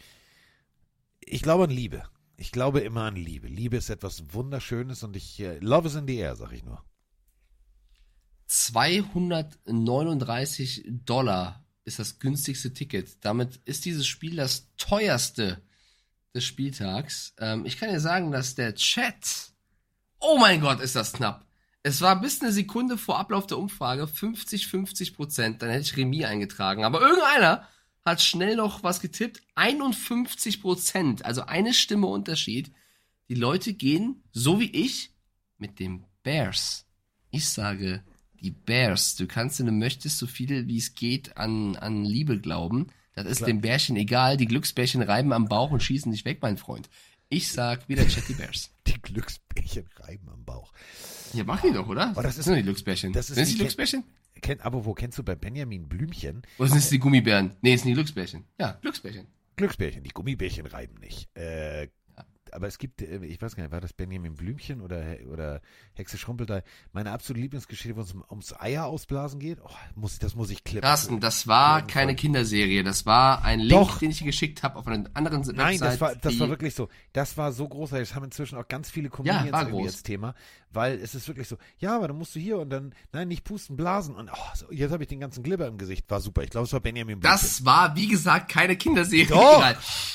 ich glaube an Liebe. Ich glaube immer an Liebe. Liebe ist etwas Wunderschönes und ich, äh, love is in the air, sag ich nur. 239 Dollar ist das günstigste Ticket. Damit ist dieses Spiel das teuerste des Spieltags. Ähm, ich kann dir sagen, dass der Chat, oh mein Gott, ist das knapp. Es war bis eine Sekunde vor Ablauf der Umfrage 50-50 Prozent. Dann hätte ich Remis eingetragen. Aber irgendeiner hat schnell noch was getippt. 51 Prozent, also eine Stimme Unterschied. Die Leute gehen, so wie ich, mit dem Bears. Ich sage, die Bears. Du kannst, wenn du möchtest, so viel wie es geht an, an Liebe glauben. Das ist dem Bärchen egal. Die Glücksbärchen reiben am Bauch und schießen dich weg, mein Freund. Ich sag wieder Chat die Bears. Die Glücksbärchen reiben am Bauch. Ja, mach die doch, oder? Oh, das ist- sind die Glücksbärchen. das ist sind die die Glücksbärchen? Kennt, aber wo kennst du bei Benjamin Blümchen? Oder sind es die Gummibären? Nee, es sind die Glücksbärchen. Ja, Glücksbärchen. Glücksbärchen, die Gummibärchen reiben nicht. Äh, aber es gibt, äh, ich weiß gar nicht, war das Benjamin Blümchen oder, oder Hexe Schrumpelteil? Meine absolute Lieblingsgeschichte, wo es um, ums Eier ausblasen geht. Oh, muss, das muss ich klippen. Carsten, das war keine. Kinderserie. Das war ein Link, Doch. den ich geschickt habe auf einer anderen Website. Nein, das war, das war wirklich so. Das war so großartig. Das haben inzwischen auch ganz viele Comedians war irgendwie als Thema, weil es ist wirklich so, ja, aber dann musst du hier und dann, nein, nicht pusten, blasen und oh, so, jetzt habe ich den ganzen Glibber im Gesicht. War super. Ich glaube, es war Benjamin Blümchen. Das war, wie gesagt, keine Kinderserie. Doch.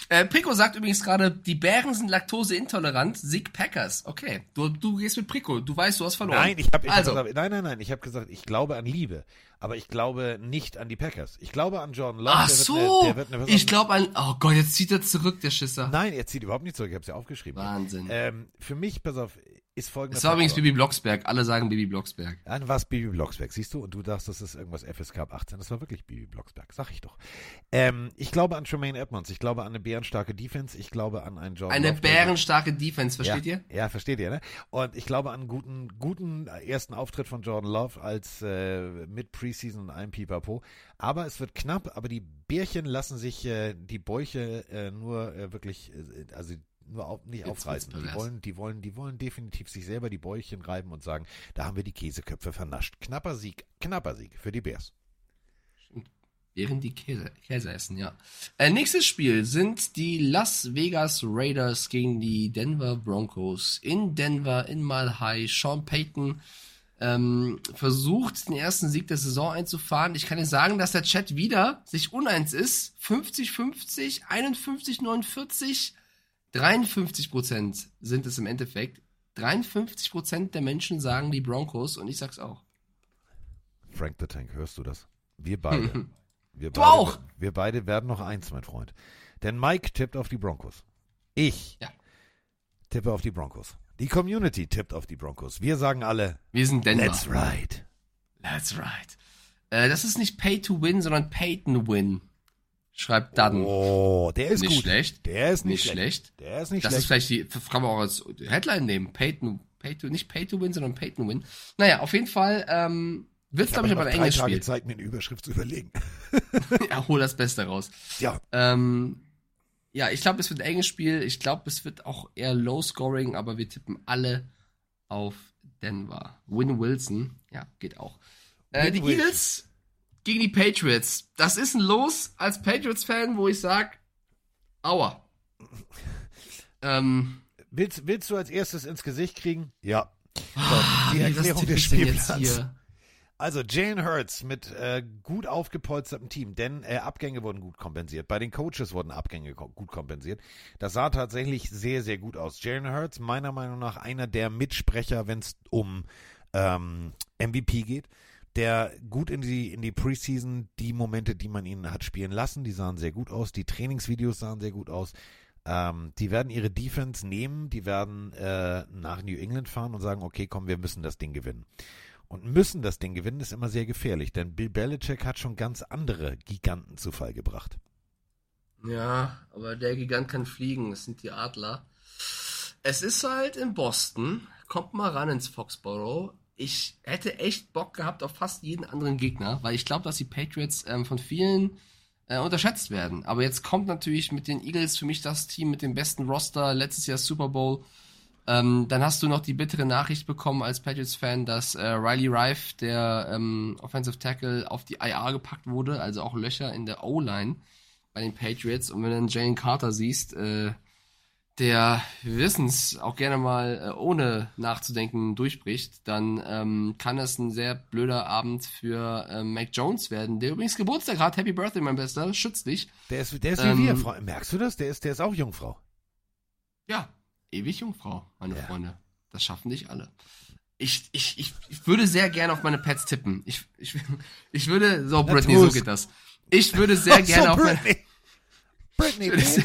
Äh, Prico sagt übrigens gerade, die Bären sind laktoseintolerant. Sieg Packers. Okay, du, du gehst mit Prico. Du weißt, du hast verloren. Nein, ich habe also, gesagt, nein, nein, nein, ich habe gesagt, ich glaube an Liebe, aber ich glaube nicht an die Packers. Ich glaube an Jordan Love. ach so. eine, wird eine ich glaube an, oh Gott, jetzt zieht er zurück, der Schisser. Nein, er zieht überhaupt nicht zurück. Ich habe es ja aufgeschrieben. Wahnsinn. Ähm, für mich, pass auf, ist folgendes. Es war übrigens Bibi Blocksberg. Alle sagen Bibi Blocksberg. Dann war es Bibi Blocksberg, siehst du? Und du dachtest, das ist irgendwas FSK ab 18. Das war wirklich Bibi Blocksberg, sag ich doch. Ähm, ich glaube an Tremaine Edmonds. Ich glaube an eine bärenstarke Defense. Ich glaube an einen Jordan Eine Love, der- bärenstarke Defense, versteht ja, ihr? Ja, versteht ihr, ne? Und ich glaube an einen guten, guten ersten Auftritt von Jordan Love als äh, mit Preseason und allem Pipapo. Aber es wird knapp, aber die Bärchen lassen sich äh, die Bäuche äh, nur äh, wirklich, äh, also nur auf, nicht Jetzt aufreißen. Die wollen, die wollen, die wollen definitiv sich selber die Bäuchchen reiben und sagen, da haben wir die Käseköpfe vernascht. Knapper Sieg, knapper Sieg für die Bears. Während die Käse, Käse essen, ja. Äh, nächstes Spiel sind die Las Vegas Raiders gegen die Denver Broncos. In Denver, in High. Sean Payton ähm, versucht, den ersten Sieg der Saison einzufahren. Ich kann dir sagen, dass der Chat wieder sich uneins ist. 50-50, 51-49, 53 Prozent sind es im Endeffekt. 53 Prozent der Menschen sagen die Broncos und ich sag's auch. Frank the Tank, hörst du das? Wir beide. Wir Du beide, auch. Wir beide werden noch eins, mein Freund. Denn Mike tippt auf die Broncos. Ich Ja. tippe auf die Broncos. Die Community tippt auf die Broncos. Wir sagen alle, Wir sind Denver. let's ride. That's right. Äh, das ist nicht Pay to Win, sondern Payton Win. Schreibt Dudden. Oh, der ist Nicht gut. schlecht. Der ist nicht, Nicht schlecht. schlecht. Der ist nicht das ist schlecht. vielleicht die, kann man auch als Headline nehmen. Payton, Pay to, nicht Pay to Win, sondern Payton Win. Naja, auf jeden Fall ähm, wird es, glaube ich, aber ein enges Tage Spiel. Zeit, mir eine Überschrift zu überlegen. ja, hol das Beste raus. Ja, Ähm, Ja, ich glaube, es wird ein enges Spiel. Ich glaube, es wird auch eher low scoring, aber wir tippen alle auf Denver. Win Wilson, ja, geht auch. Äh, die Wilson. Eagles gegen die Patriots. Das ist ein Los als Patriots-Fan, wo ich sag, aua. ähm, Willst, willst du als erstes ins Gesicht kriegen? Ja. So, die Ah, wie, was Erklärung des Spielplans. Also Jalen Hurts mit äh, gut aufgepolstertem Team, denn äh, Abgänge wurden gut kompensiert. Bei den Coaches wurden Abgänge ko gut kompensiert. Das sah tatsächlich sehr, sehr gut aus. Jalen Hurts, meiner Meinung nach, einer der Mitsprecher, wenn es um ähm, MVP geht, der gut in die, in die Preseason, die Momente, die man ihn hat spielen lassen, die sahen sehr gut aus. Die Trainingsvideos sahen sehr gut aus. Ähm, die werden ihre Defense nehmen, die werden äh, nach New England fahren und sagen, okay, komm, wir müssen das Ding gewinnen. Und müssen das Ding gewinnen, ist immer sehr gefährlich, denn Bill Belichick hat schon ganz andere Giganten zu Fall gebracht. Ja, aber der Gigant kann fliegen, das sind die Adler. Es ist halt in Boston, kommt mal ran ins Foxborough. Ich hätte echt Bock gehabt auf fast jeden anderen Gegner, weil ich glaube, dass die Patriots ähm, von vielen äh, unterschätzt werden. Aber jetzt kommt natürlich mit den Eagles für mich das Team mit dem besten Roster, letztes Jahr Super Bowl. Ähm, dann hast du noch die bittere Nachricht bekommen als Patriots-Fan, dass äh, Riley Rife, der ähm, Offensive Tackle, auf die IR gepackt wurde, also auch Löcher in der O-Line bei den Patriots. Und wenn du dann Jalen Carter siehst, äh, der, wir wissen es, auch gerne mal äh, ohne nachzudenken durchbricht, dann ähm, kann das ein sehr blöder Abend für äh, Mac Jones werden, der übrigens Geburtstag hat. Happy Birthday, mein Bester, schütz dich. Der ist, der ist Ähm, wie wir, Frau. Merkst du das? Der ist, der ist auch Jungfrau. Ja, ewig Jungfrau, meine Ja. Freunde. Das schaffen nicht alle. Ich, ich, ich, ich würde sehr gerne auf meine Pets tippen. Ich, ich, ich würde, so Britney, so geht das. Ich würde sehr gerne auf meine, Britney. Britney, ich würde.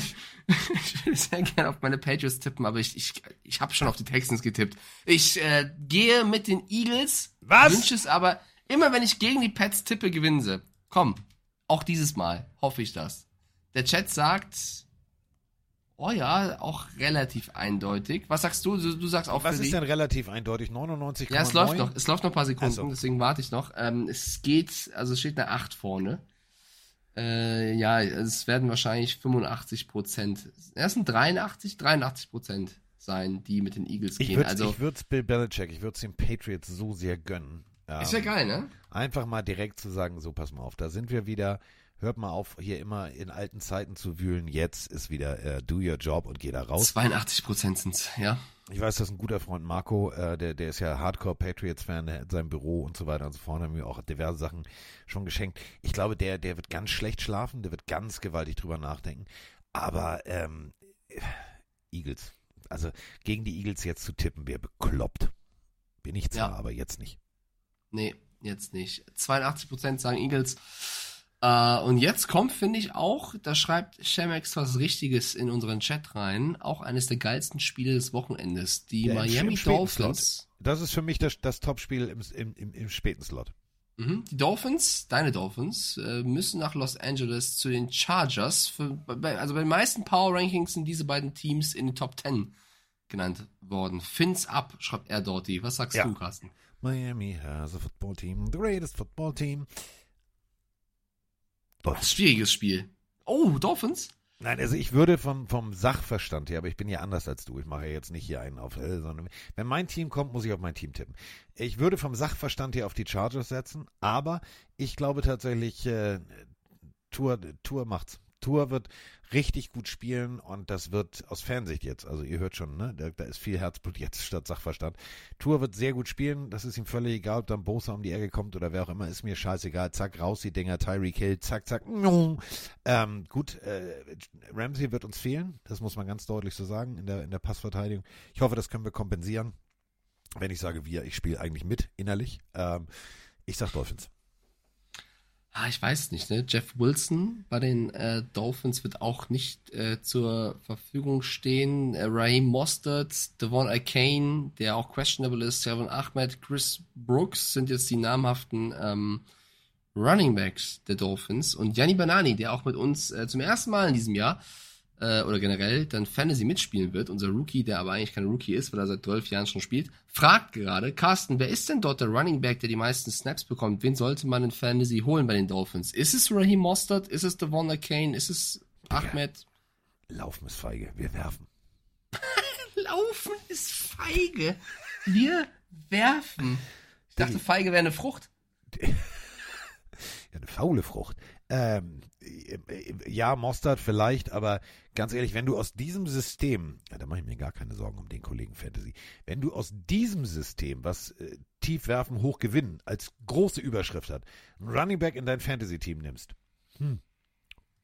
ich würde sehr gerne auf meine Patriots tippen, aber ich, ich, ich habe schon auf die Texans getippt. Ich äh, gehe mit den Eagles, Was? wünsche es aber, immer wenn ich gegen die Pets tippe, gewinnen sie. Komm, auch dieses Mal hoffe ich das. Der Chat sagt, oh ja, auch relativ eindeutig. Was sagst du? Du, du sagst auch Was ist die. denn relativ eindeutig? 99,9? Ja, es läuft noch. Es läuft noch ein paar Sekunden, Ach so. deswegen warte ich noch. Ähm, es geht, also es steht eine 8 vorne. Äh, ja, es werden wahrscheinlich 85 Prozent. Es sind 83, 83 Prozent sein, die mit den Eagles Ich gehen. würde also, ich würd's Bill Belichick, ich würde es den Patriots so sehr gönnen. ist ja Ähm, geil, ne? Einfach mal direkt zu sagen, so pass mal auf, da sind wir wieder. Hört mal auf, hier immer in alten Zeiten zu wühlen. Jetzt ist wieder äh, do your job und geh da raus. 82 Prozent sind's, ja. Ich weiß, dass ein guter Freund Marco, äh, der, der ist ja Hardcore Patriots-Fan, der hat sein Büro und so weiter und so fort, haben mir auch diverse Sachen schon geschenkt. Ich glaube, der, der wird ganz schlecht schlafen, der wird ganz gewaltig drüber nachdenken. Aber ähm, Eagles, also gegen die Eagles jetzt zu tippen, wäre bekloppt. Bin ich zwar, Ja. aber jetzt nicht. Nee, jetzt nicht. 82 Prozent sagen Eagles. Äh, und jetzt kommt, finde ich auch, da schreibt Shemex was Richtiges in unseren Chat rein, auch eines der geilsten Spiele des Wochenendes. Die Ja, Miami Dolphins. Das ist für mich das, das Topspiel im, im, im, im späten Slot. Mhm. Die Dolphins, deine Dolphins, äh, müssen nach Los Angeles zu den Chargers. Für, bei, also bei den meisten Power Rankings sind diese beiden Teams in den Top 10 genannt worden. Fins ab, schreibt er dort. Was sagst Ja. du, Carsten? Miami has a football team, the greatest football team. Das schwieriges Spiel. Oh, Dolphins? Nein, also ich würde vom, vom Sachverstand her, aber ich bin ja anders als du. Ich mache jetzt nicht hier einen auf, äh, sondern wenn mein Team kommt, muss ich auf mein Team tippen. Ich würde vom Sachverstand her auf die Chargers setzen, aber ich glaube tatsächlich, äh, Tour, Tour macht's. Tour wird richtig gut spielen und das wird aus Fansicht jetzt, also ihr hört schon, ne, da, da ist viel Herzblut jetzt statt Sachverstand. Tour wird sehr gut spielen, das ist ihm völlig egal, ob dann Bosa um die Ecke kommt oder wer auch immer, ist mir scheißegal. Zack, raus die Dinger, Tyreek Hill, zack, zack. Ähm, gut, äh, Ramsey wird uns fehlen, das muss man ganz deutlich so sagen in der, in der Passverteidigung. Ich hoffe, das können wir kompensieren. Wenn ich sage wir, ich spiele eigentlich mit innerlich. Ähm, ich sag Dolphins. Ah, ich weiß nicht, ne? Jeff Wilson bei den äh, Dolphins wird auch nicht äh, zur Verfügung stehen. Äh, Raheem Mostert, Devon Akane, der auch questionable ist, Selvon Ahmed, Chris Brooks sind jetzt die namhaften ähm, Running Backs der Dolphins und Gianni Banani, der auch mit uns äh, zum ersten Mal in diesem Jahr äh, oder generell dann Fantasy mitspielen wird, unser Rookie, der aber eigentlich kein Rookie ist, weil er seit 12 Jahren schon spielt, fragt gerade, Carsten, wer ist denn dort der Running Back, der die meisten Snaps bekommt? Wen sollte man in Fantasy holen bei den Dolphins? Ist es Raheem Mostert? Ist es Devon Kane? Ist es Ahmed? Laufen ist feige. Wir werfen. Laufen ist feige. Wir werfen. Ich dachte, feige wäre eine Frucht. Ja, eine faule Frucht. Ähm, äh, ja, Mostard vielleicht, aber ganz ehrlich, wenn du aus diesem System, ja, da mache ich mir gar keine Sorgen um den Kollegen Fantasy, wenn du aus diesem System, was äh, tief werfen, hoch gewinnen, als große Überschrift hat, einen Running Back in dein Fantasy-Team nimmst, hm,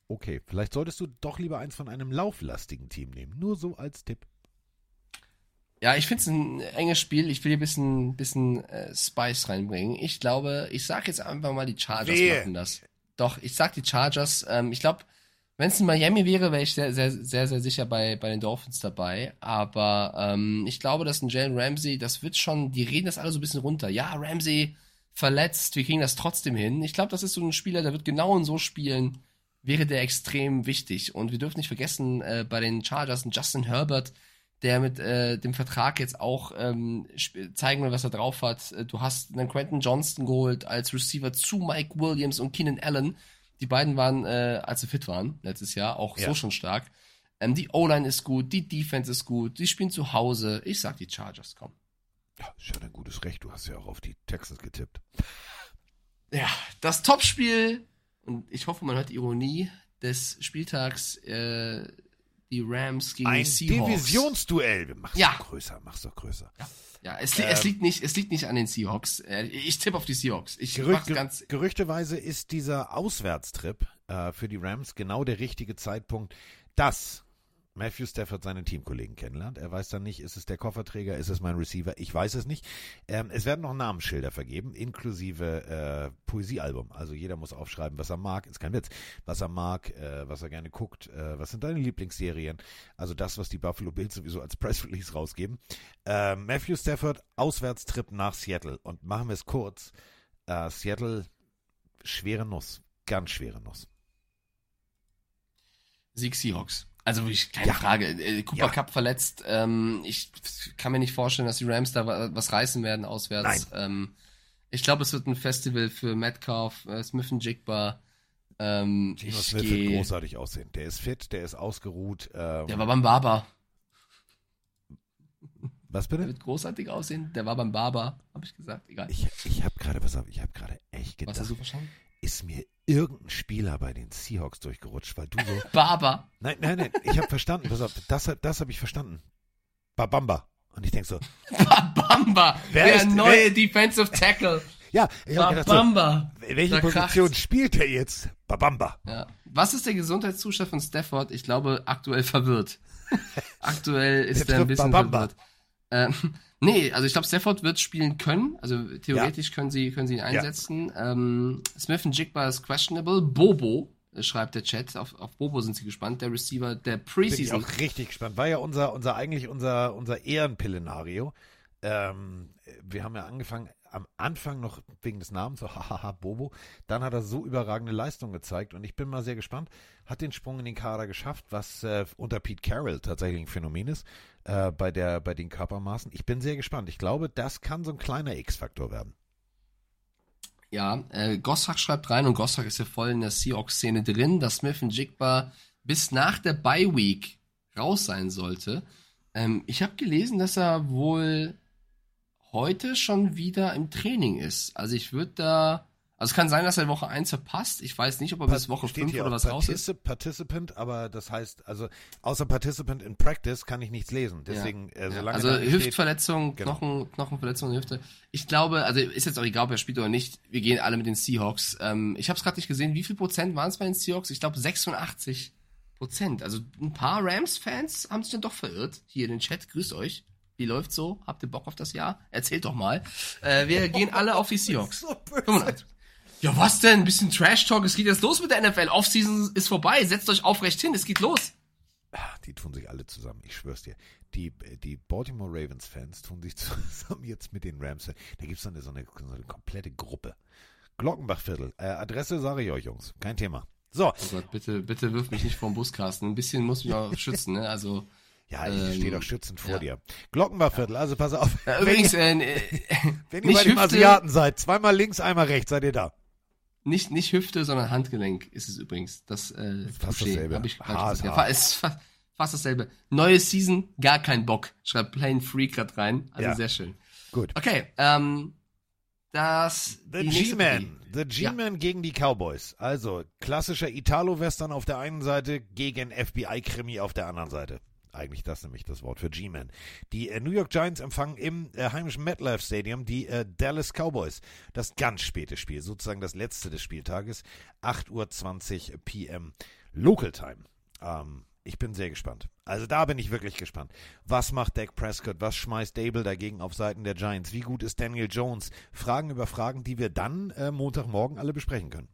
okay, vielleicht solltest du doch lieber eins von einem lauflastigen Team nehmen. Nur so als Tipp. Ja, ich finde es ein enges Spiel. Ich will hier ein bisschen, bisschen äh, Spice reinbringen. Ich glaube, ich sag jetzt einfach mal, die Chargers Wehe. machen das. Doch, ich sag die Chargers. Ähm, ich glaube, wenn es in Miami wäre, wäre ich sehr, sehr, sehr, sehr sicher bei, bei den Dolphins dabei. Aber ähm, ich glaube, dass ein Jalen Ramsey, das wird schon, die reden das alle so ein bisschen runter. Ja, Ramsey verletzt, wir kriegen das trotzdem hin. Ich glaube, das ist so ein Spieler, der wird genau so spielen, wäre der extrem wichtig. Und wir dürfen nicht vergessen, äh, bei den Chargers Justin Herbert, der mit äh, dem Vertrag jetzt auch ähm, zeigen will, was er drauf hat. Äh, Du hast einen Quentin Johnston geholt als Receiver zu Mike Williams und Keenan Allen. Die beiden waren, äh, als sie fit waren, letztes Jahr, auch Ja. so schon stark. Ähm, die O-Line ist gut, die Defense ist gut, die spielen zu Hause. Ich sag die Chargers, komm. Ja, ist ja ein gutes Recht. Du hast ja auch auf die Texans getippt. Ja, das Topspiel, und ich hoffe, man hört die Ironie des Spieltags, äh, die Rams gegen Ein die Seahawks. Divisionsduell. Mach's Ja. doch größer, mach's doch größer. Ja, es, li es, liegt nicht, es liegt nicht an den Seahawks. Äh, Ich tippe auf die Seahawks. Ich mach's ganz. gerüchteweise ist dieser Auswärtstrip äh, für die Rams genau der richtige Zeitpunkt, dass Matthew Stafford seine Teamkollegen kennenlernt. Er weiß dann nicht, ist es der Kofferträger, ist es mein Receiver, ich weiß es nicht. Ähm, es werden noch Namensschilder vergeben, inklusive äh, Poesiealbum. Also jeder muss aufschreiben, was er mag, ist kein Witz, was er mag, äh, was er gerne guckt, äh, was sind deine Lieblingsserien. Also das, was die Buffalo Bills sowieso als Press Release rausgeben. Äh, Matthew Stafford, Auswärtstrip nach Seattle. Und machen wir es kurz. Äh, Seattle, schwere Nuss. Ganz schwere Nuss. Sieg Seahawks. Also wirklich keine Ja. Frage. Äh, Cooper Ja. Cup verletzt. Ähm, ich kann mir nicht vorstellen, dass die Rams da wa- was reißen werden auswärts. Ähm, ich glaube, es wird ein Festival für Metcalf, äh, Smith und Jigba. Ähm, Gino ich Smith wird geh, großartig aussehen. Der ist fit, der ist ausgeruht. Ähm, der war beim Barber. was Der bitte? wird großartig aussehen. Der war beim Barber, habe ich gesagt. Egal. Ich, ich habe gerade, pass auf, ich habe gerade echt Was hast gedacht, du verstanden? ist mir irgendein Spieler bei den Seahawks durchgerutscht, weil du so. Barber. nein, nein, nein, ich habe verstanden, pass auf, das, das habe ich verstanden. Babamba. Und ich denke so, Bamba. Wer der ist- neue Defensive Tackle. ja, ich habe gedacht, so, Bamba. welche Da Position kracht's. spielt der jetzt? Babamba. Ja. Was ist der Gesundheitszustand von Stafford? Ich glaube, aktuell verwirrt. aktuell ist Der er ein bisschen Babamba. verwirrt. Ähm, nee, also ich glaube, Stafford wird spielen können. Also theoretisch können sie können sie ihn einsetzen. Ähm, Smith und Jigba ist questionable. Bobo äh, schreibt der Chat. Auf, auf Bobo sind sie gespannt. Der Receiver der Bin ich Preseason. auch richtig gespannt. War ja unser, unser eigentlich unser, unser Ehrenpillenario. Ähm, wir haben ja angefangen, am Anfang noch wegen des Namens, so hahaha, Bobo. Dann hat er so überragende Leistung gezeigt und ich bin mal sehr gespannt. Hat den Sprung in den Kader geschafft, was äh, unter Pete Carroll tatsächlich ein Phänomen ist, äh, bei, der, bei den Körpermaßen. Ich bin sehr gespannt. Ich glaube, das kann so ein kleiner X-Faktor werden. Ja, äh, Gossack schreibt rein und Gossack ist ja voll in der Seahawks-Szene drin, dass Smith und Jigba bis nach der Bye Week raus sein sollte. Ähm, ich habe gelesen, dass er wohl heute schon wieder im Training ist. Also ich würde da, also es kann sein, dass er Woche 1 verpasst. Ich weiß nicht, ob er bis Woche Steht 5 hier oder was raus ist. Particip- Participant, aber das heißt, also außer Participant in Practice kann ich nichts lesen. Deswegen, äh, Ja, solange also Hüftverletzung, Genau. Knochen, Knochenverletzung Hüfte. Ich glaube, also ist jetzt auch egal, ob er spielt oder nicht. Wir gehen alle mit den Seahawks. Ähm, ich habe es gerade nicht gesehen. Wie viel Prozent waren es bei den Seahawks? Ich glaube 86 Prozent. Also ein paar Rams-Fans haben sich dann doch verirrt. Hier in den Chat, grüßt euch. Wie läuft's so? Habt ihr Bock auf das Jahr? Erzählt doch mal. Äh, wir gehen alle auf die Seahawks. 85. Ja, was denn? Ein bisschen Trash-Talk. Es geht jetzt los mit der NFL. Offseason ist vorbei. Setzt euch aufrecht hin. Es geht los. Ah, Die tun sich alle zusammen, ich schwör's dir. Die, die Baltimore Ravens-Fans tun sich zusammen jetzt mit den Rams. Da gibt's so eine, so, eine, so eine komplette Gruppe. Glockenbachviertel. Äh, Adresse sage ich euch, Jungs. Kein Thema. So. Oh Gott, bitte, bitte wirf mich nicht vom Bus, Carsten. Ein bisschen muss mich auch schützen, ne? Also, Ja, ich Ähm, stehe doch schützend vor ja. dir. Glockenbachviertel, also pass auf. äh, wenn übrigens, ihr, äh, äh, wenn ihr nicht bei den Hüfte- Asiaten seid, zweimal links, einmal rechts, seid ihr da. Nicht, nicht Hüfte, sondern Handgelenk ist es übrigens. Das, äh, Fast Touché. dasselbe. Hab ich falsch Haar gesagt. ist ja, Haar. fa- ist fa fast dasselbe. Neue Season, gar kein Bock. Schreibt Plain Freak grad rein. Also Ja. sehr schön. Gut. Okay, ähm, das. The. G-Man. The G-Man gegen die Cowboys. Also klassischer Italo-Western auf der einen Seite gegen FBI-Krimi auf der anderen Seite. Eigentlich das nämlich das Wort für G-Man. Die äh, New York Giants empfangen im äh, heimischen MetLife Stadium die äh, Dallas Cowboys. Das ganz späte Spiel, sozusagen das letzte des Spieltages. 8.20 Uhr PM Local Time. Ähm, ich bin sehr gespannt. Also da bin ich wirklich gespannt. Was macht Dak Prescott? Was schmeißt Dable dagegen auf Seiten der Giants? Wie gut ist Daniel Jones? Fragen über Fragen, die wir dann äh, Montagmorgen alle besprechen können.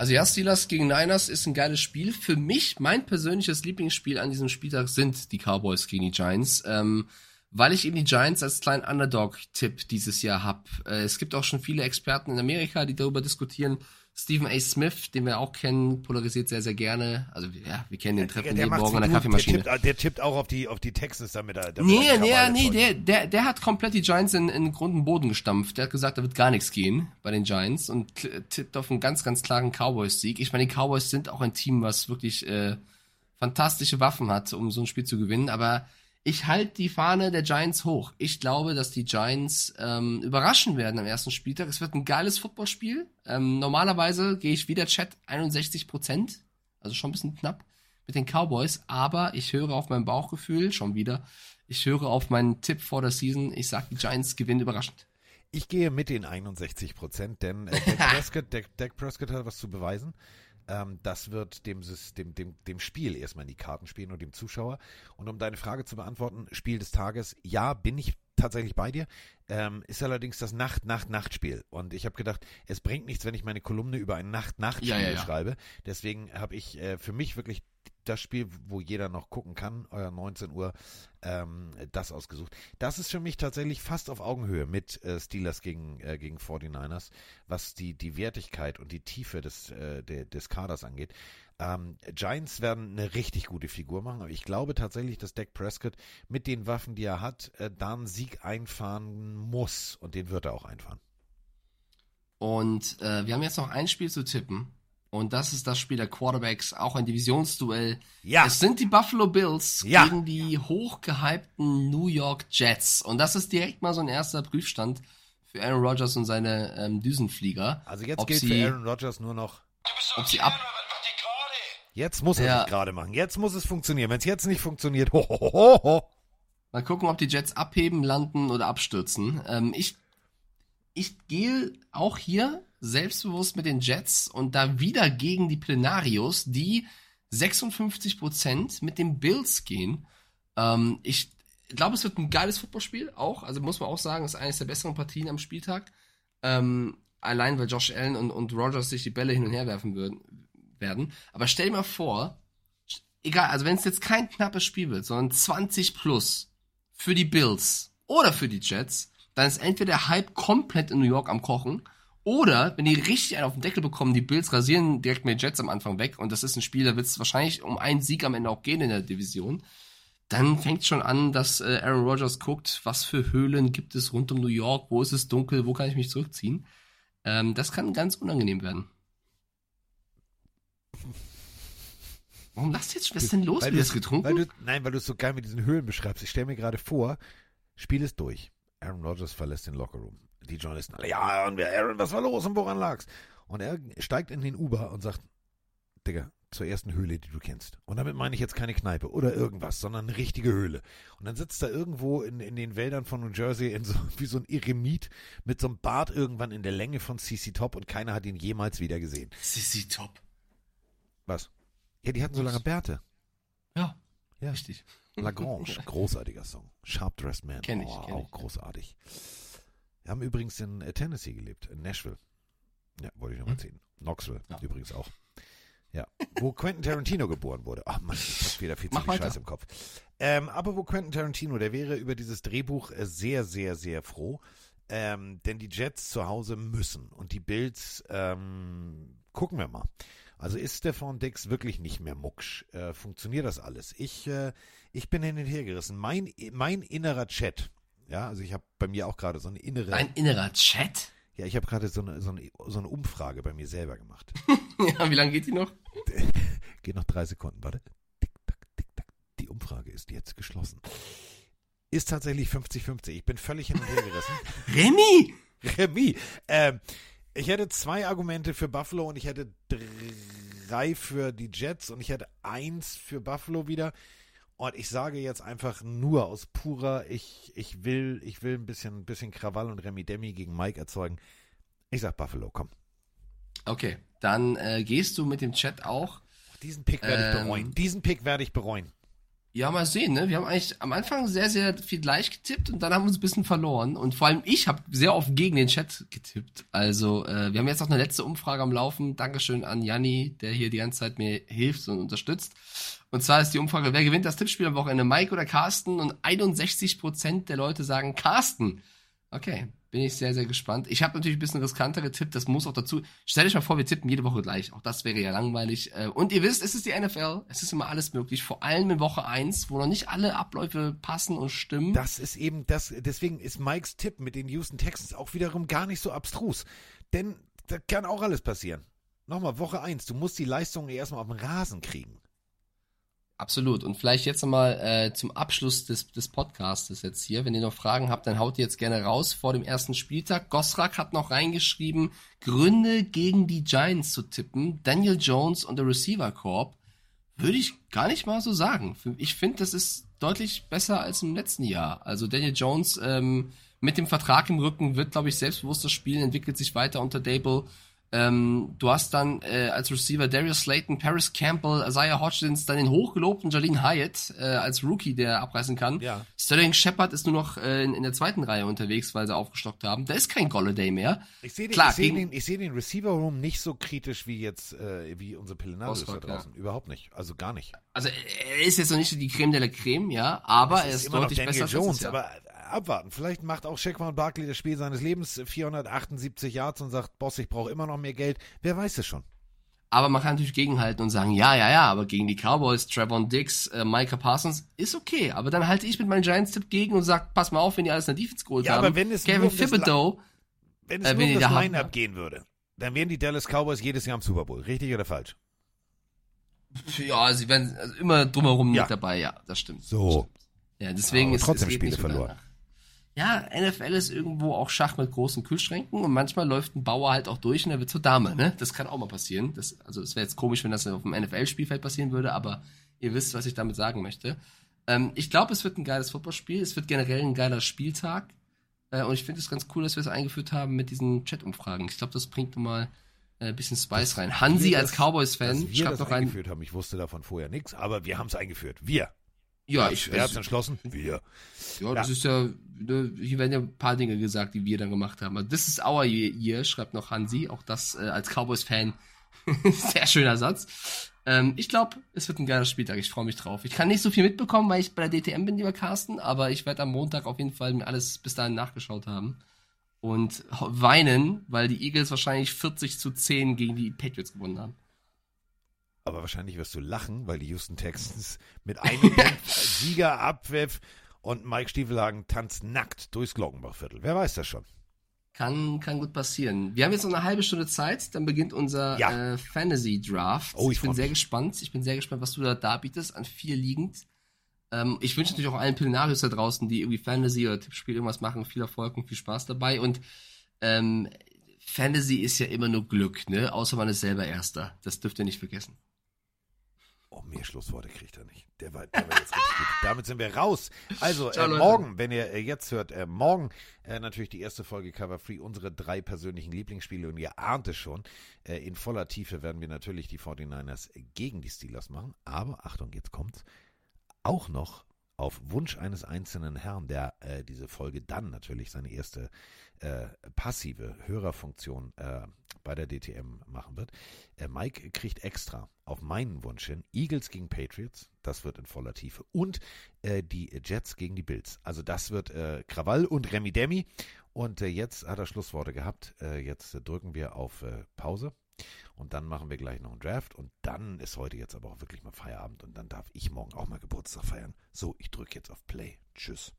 Also ja, Steelers gegen Niners ist ein geiles Spiel. Für mich, mein persönliches Lieblingsspiel an diesem Spieltag sind die Cowboys gegen die Giants, ähm, weil ich eben die Giants als kleinen Underdog-Tipp dieses Jahr hab. Äh, es gibt auch schon viele Experten in Amerika, die darüber diskutieren. Stephen A. Smith, den wir auch kennen, polarisiert sehr, sehr gerne. Also ja, wir kennen den Treffen jeden Morgen an der. Kaffeemaschine. Der tippt, der tippt auch auf die, auf die Texans, damit. Damit Nee, nee, nee, der, der, der hat komplett die Giants in, in Grund und Boden gestampft. Der hat gesagt, da wird gar nichts gehen bei den Giants und tippt auf einen ganz, ganz klaren Cowboys-Sieg. Ich meine, die Cowboys sind auch ein Team, was wirklich äh, fantastische Waffen hat, um so ein Spiel zu gewinnen, aber ich halte die Fahne der Giants hoch. Ich glaube, dass die Giants ähm, überraschen werden am ersten Spieltag. Es wird ein geiles Footballspiel. Ähm, normalerweise gehe ich wieder Chat 61 Prozent, also schon ein bisschen knapp mit den Cowboys, aber ich höre auf mein Bauchgefühl schon wieder. Ich höre auf meinen Tipp vor der Season. Ich sage, die Giants gewinnen überraschend. Ich gehe mit den 61 Prozent, denn äh, Dak, Prescott, Dak, Dak Prescott hat was zu beweisen. Ähm, das wird dem, System, dem, dem Spiel erstmal in die Karten spielen und dem Zuschauer. Und um deine Frage zu beantworten, Spiel des Tages, ja, bin ich tatsächlich bei dir. Ähm, ist allerdings das Nacht-Nacht-Nacht-Spiel. Und ich habe gedacht, es bringt nichts, wenn ich meine Kolumne über ein Nacht-Nacht-Spiel Ja, ja, ja. schreibe. Deswegen habe ich äh, für mich wirklich das Spiel, wo jeder noch gucken kann, euer 19 Uhr, ähm, das ausgesucht. Das ist für mich tatsächlich fast auf Augenhöhe mit äh, Steelers gegen, äh, gegen 49ers, was die, die Wertigkeit und die Tiefe des, äh, de, des Kaders angeht. Ähm, Giants werden eine richtig gute Figur machen, aber ich glaube tatsächlich, dass Dak Prescott mit den Waffen, die er hat, äh, da einen Sieg einfahren muss und den wird er auch einfahren. Und äh, wir haben jetzt noch ein Spiel zu tippen. Und das ist das Spiel der Quarterbacks, auch ein Divisionsduell. Ja. Es sind die Buffalo Bills Ja. gegen die hochgehypten New York Jets. Und das ist direkt mal so ein erster Prüfstand für Aaron Rodgers und seine ähm, Düsenflieger. Also jetzt ob gilt sie, für Aaron Rodgers nur noch ob sie ab, Jetzt muss er Ja. gerade machen. Jetzt muss es funktionieren. Wenn es jetzt nicht funktioniert, ho, ho, ho, ho, ho. Mal gucken, ob die Jets abheben, landen oder abstürzen. Ähm, ich, ich gehe auch hier selbstbewusst mit den Jets und da wieder gegen die Plenarios, die 56% mit den Bills gehen. Ähm, ich glaube, es wird ein geiles Footballspiel auch. Also muss man auch sagen, es ist eines der besseren Partien am Spieltag. Ähm, allein weil Josh Allen und, und Rogers sich die Bälle hin und her werfen würden, werden. Aber stell dir mal vor, egal, also wenn es jetzt kein knappes Spiel wird, sondern 20 plus für die Bills oder für die Jets, dann ist entweder der Hype komplett in New York am Kochen oder wenn die richtig einen auf den Deckel bekommen, die Bills rasieren direkt mit den Jets am Anfang weg und das ist ein Spiel, da wird es wahrscheinlich um einen Sieg am Ende auch gehen in der Division. Dann fängt schon an, dass äh, Aaron Rodgers guckt, was für Höhlen gibt es rund um New York, wo ist es dunkel, wo kann ich mich zurückziehen. Ähm, das kann ganz unangenehm werden. Warum lasst ihr jetzt? Was ist denn los? Weil du- das getrunken? Weil du, nein, weil du es so geil mit diesen Höhlen beschreibst. Ich stelle mir gerade vor, Spiel ist durch. Aaron Rodgers verlässt den Lockerroom. Die Journalisten alle, ja, und Aaron, was war los und woran lag's? Und er steigt in den Uber und sagt, Digga, zur ersten Höhle, die du kennst. Und damit meine ich jetzt keine Kneipe oder irgendwas, sondern eine richtige Höhle. Und dann sitzt er irgendwo in, in den Wäldern von New Jersey in so, wie so ein Eremit mit so einem Bart irgendwann in der Länge von CC Top und keiner hat ihn jemals wieder gesehen. Sissi top. Was? Ja, die hatten so lange Bärte. Ja, Ja. richtig. Lagrange, großartiger Song. Sharp Dressed Man, Kenn ich, oh, kenn auch ich. großartig. Haben übrigens in äh, Tennessee gelebt, in Nashville. Ja, wollte ich noch mal erzählen. Knoxville Ja. übrigens auch. Ja, wo Quentin Tarantino geboren wurde. Ach Mann, ich hab wieder viel zu viel. Scheiß im Kopf. Ähm, aber wo Quentin Tarantino, der wäre über dieses Drehbuch äh, sehr, sehr, sehr froh. Ähm, denn die Jets zu Hause müssen und die Bills, ähm, gucken wir mal. Also ist Stefan Dix wirklich nicht mehr mucksch? Äh, funktioniert das alles? Ich, äh, ich bin hin und her gerissen. Mein, mein innerer Chat, ja, also ich habe bei mir auch gerade so eine innere, Ein innerer Chat? ja, ich habe gerade so eine, so, eine, so eine Umfrage bei mir selber gemacht. Ja, wie lange geht die noch? Geht noch drei Sekunden, warte. Tick, tack, tick, tack, Umfrage ist jetzt geschlossen. Ist tatsächlich 50-50. Ich bin völlig hin und her gerissen. Remy! Remis. Ähm, ich hätte zwei Argumente für Buffalo und ich hätte drei für die Jets und ich hätte eins für Buffalo wieder. Und ich sage jetzt einfach nur aus purer, ich, ich will, ich will ein bisschen, bisschen Krawall und Remi Demi gegen Mike erzeugen. Ich sag Buffalo, komm. Okay, dann äh, gehst du mit dem Chat auch. Diesen Pick werde ich Ähm. bereuen. Diesen Pick werde ich bereuen. Ja, mal sehen, ne? Wir haben eigentlich am Anfang sehr, sehr viel gleich getippt und dann haben wir uns ein bisschen verloren. Und vor allem ich habe sehr oft gegen den Chat getippt. Also, äh, wir haben jetzt noch eine letzte Umfrage am Laufen. Dankeschön an Janni, der hier die ganze Zeit mir hilft und unterstützt. Und zwar ist die Umfrage, wer gewinnt das Tippspiel am Wochenende, Mike oder Carsten? Und 61% der Leute sagen Carsten. Okay, bin ich sehr, sehr gespannt. Ich habe natürlich ein bisschen riskanter getippt, das muss auch dazu. Stellt euch mal vor, wir tippen jede Woche gleich. Auch das wäre ja langweilig. Äh, Und ihr wisst, es ist die NFL, es ist immer alles möglich, vor allem in Woche 1, wo noch nicht alle Abläufe passen und stimmen. Das ist eben das, deswegen ist Mikes Tipp mit den Houston Texans auch wiederum gar nicht so abstrus. Denn da kann auch alles passieren. Nochmal, Woche eins. du musst die Leistung erstmal auf den Rasen kriegen. Absolut. Und vielleicht jetzt nochmal äh, zum Abschluss des, des Podcastes jetzt hier. Wenn ihr noch Fragen habt, dann haut ihr jetzt gerne raus vor dem ersten Spieltag. Gosrak hat noch reingeschrieben, Gründe gegen die Giants zu tippen. Daniel Jones und der Receiver Corp. Würde ich gar nicht mal so sagen. Ich finde, das ist deutlich besser als im letzten Jahr. Also Daniel Jones ähm, mit dem Vertrag im Rücken wird, glaube ich, selbstbewusster spielen, entwickelt sich weiter unter Dable. Ähm, du hast dann äh, als Receiver Darius Slayton, Paris Campbell, Isaiah Hodgins, dann den hochgelobten Jalen Hyatt äh, als Rookie, der abreißen kann. Ja. Sterling Shepard ist nur noch äh, in, in der zweiten Reihe unterwegs, weil sie aufgestockt haben. Da ist kein Golladay mehr. Ich sehe den, Klar, ich seh den, ich seh den Receiver Room nicht so kritisch wie jetzt, äh, wie unsere Pelinarius da Oswald, ja. draußen. Überhaupt nicht. Also gar nicht. Also er ist jetzt noch nicht die Creme de la Creme, ja, aber er ist, immer noch deutlich besser als Jones, letztes Jahr. aber abwarten. Vielleicht macht auch Shaquan Barkley das Spiel seines Lebens, 478 Yards und sagt, Boss, ich brauche immer noch mehr Geld. Wer weiß es schon. Aber man kann natürlich gegenhalten und sagen, ja, ja, ja, aber gegen die Cowboys, Trevon Diggs, äh, Micah Parsons ist okay. Aber dann halte ich mit meinem Giants-Tipp gegen und sag, pass mal auf, wenn die alles in der Defense geholt Ja, haben. aber wenn es Kevin nur Thibodeau, Wenn es Äh, nur wenn die das haben, Line-Up gehen würde, dann wären die Dallas Cowboys jedes Jahr im Super Bowl. Richtig oder falsch? ja, sie werden also immer drumherum Ja. mit dabei, ja, das stimmt. So. Ja, deswegen Aber ist trotzdem es Spiele verloren. danach. Ja, NFL ist irgendwo auch Schach mit großen Kühlschränken und manchmal läuft ein Bauer halt auch durch und er wird zur Dame, ne? Das kann auch mal passieren. Das, also es wäre jetzt komisch, wenn das auf dem NFL-Spielfeld passieren würde, aber ihr wisst, was ich damit sagen möchte. Ähm, ich glaube, es wird ein geiles Footballspiel. Es wird generell ein geiler Spieltag. Äh, und ich finde es ganz cool, dass wir es eingeführt haben mit diesen Chat-Umfragen. Ich glaube, das bringt mal äh, ein bisschen Spice rein. Hansi als das- Cowboys-Fan schreibt das noch rein. eingeführt haben. Ich wusste davon vorher nichts, aber wir haben es eingeführt. Wir. Ja, ich, Wer also, entschlossen? Wir. Ja, das ist ja, ne, hier werden ja ein paar Dinge gesagt, die wir dann gemacht haben. Also, This is our year, schreibt noch Hansi, auch das äh, als Cowboys-Fan. Sehr schöner Satz. Ähm, ich glaube, es wird ein geiler Spieltag. Ich freue mich drauf. Ich kann nicht so viel mitbekommen, weil ich bei der DTM bin, lieber Carsten, aber ich werde am Montag auf jeden Fall mir alles bis dahin nachgeschaut haben. Und weinen, weil die Eagles wahrscheinlich 40 zu 10 gegen die Patriots gewonnen haben. Aber wahrscheinlich wirst du lachen, weil die Houston Texans mit einem Sieger abpfiff und Mike Stiefelhagen tanzt nackt durchs Glockenbachviertel. Wer weiß das schon? Kann, kann gut passieren. Wir haben jetzt noch eine halbe Stunde Zeit, dann beginnt unser Ja. äh, Fantasy Draft. Oh, ich bin freu sehr mich. gespannt. Ich bin sehr gespannt, was du da darbietest, an vier liegend. Ähm, ich wünsche natürlich auch allen Pillenarius da draußen, die irgendwie Fantasy oder Tippspiel irgendwas machen, viel Erfolg und viel Spaß dabei. Und ähm, Fantasy ist ja immer nur Glück, ne? Außer man ist selber Erster. Das dürft ihr nicht vergessen. Oh, mehr Schlussworte kriegt er nicht. Der war, der war jetzt richtig gut. Damit sind wir raus. Also, Ciao, äh, morgen, wenn ihr äh, jetzt hört, äh, morgen äh, natürlich die erste Folge Cover Free, unsere drei persönlichen Lieblingsspiele. Und ihr ahnt es schon, äh, in voller Tiefe werden wir natürlich die 49ers gegen die Steelers machen. Aber, Achtung, jetzt kommt's, auch noch auf Wunsch eines einzelnen Herrn, der äh, diese Folge dann natürlich seine erste passive Hörerfunktion äh, bei der DTM machen wird. Äh, Mike kriegt extra auf meinen Wunsch hin Eagles gegen Patriots, das wird in voller Tiefe, und äh, die Jets gegen die Bills. Also das wird äh, Krawall und Remi Demi. Und äh, jetzt hat er Schlussworte gehabt. Äh, jetzt drücken wir auf äh, Pause. Und dann machen wir gleich noch einen Draft. Und dann ist heute jetzt aber auch wirklich mal Feierabend. Und dann darf ich morgen auch mal Geburtstag feiern. So, ich drücke jetzt auf Play. Tschüss.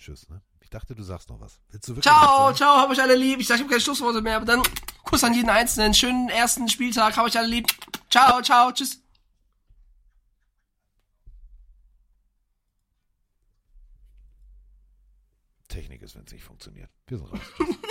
Tschüss, ne? Ich dachte, du sagst noch was. Willst du wirklich ciao, ciao, hab euch alle lieb. Ich sag, ich hab keine Schlussworte mehr, aber dann Kuss an jeden Einzelnen. Schönen ersten Spieltag, hab euch alle lieb. Ciao, ciao, tschüss. Technik ist, wenn es nicht funktioniert. Wir sind raus.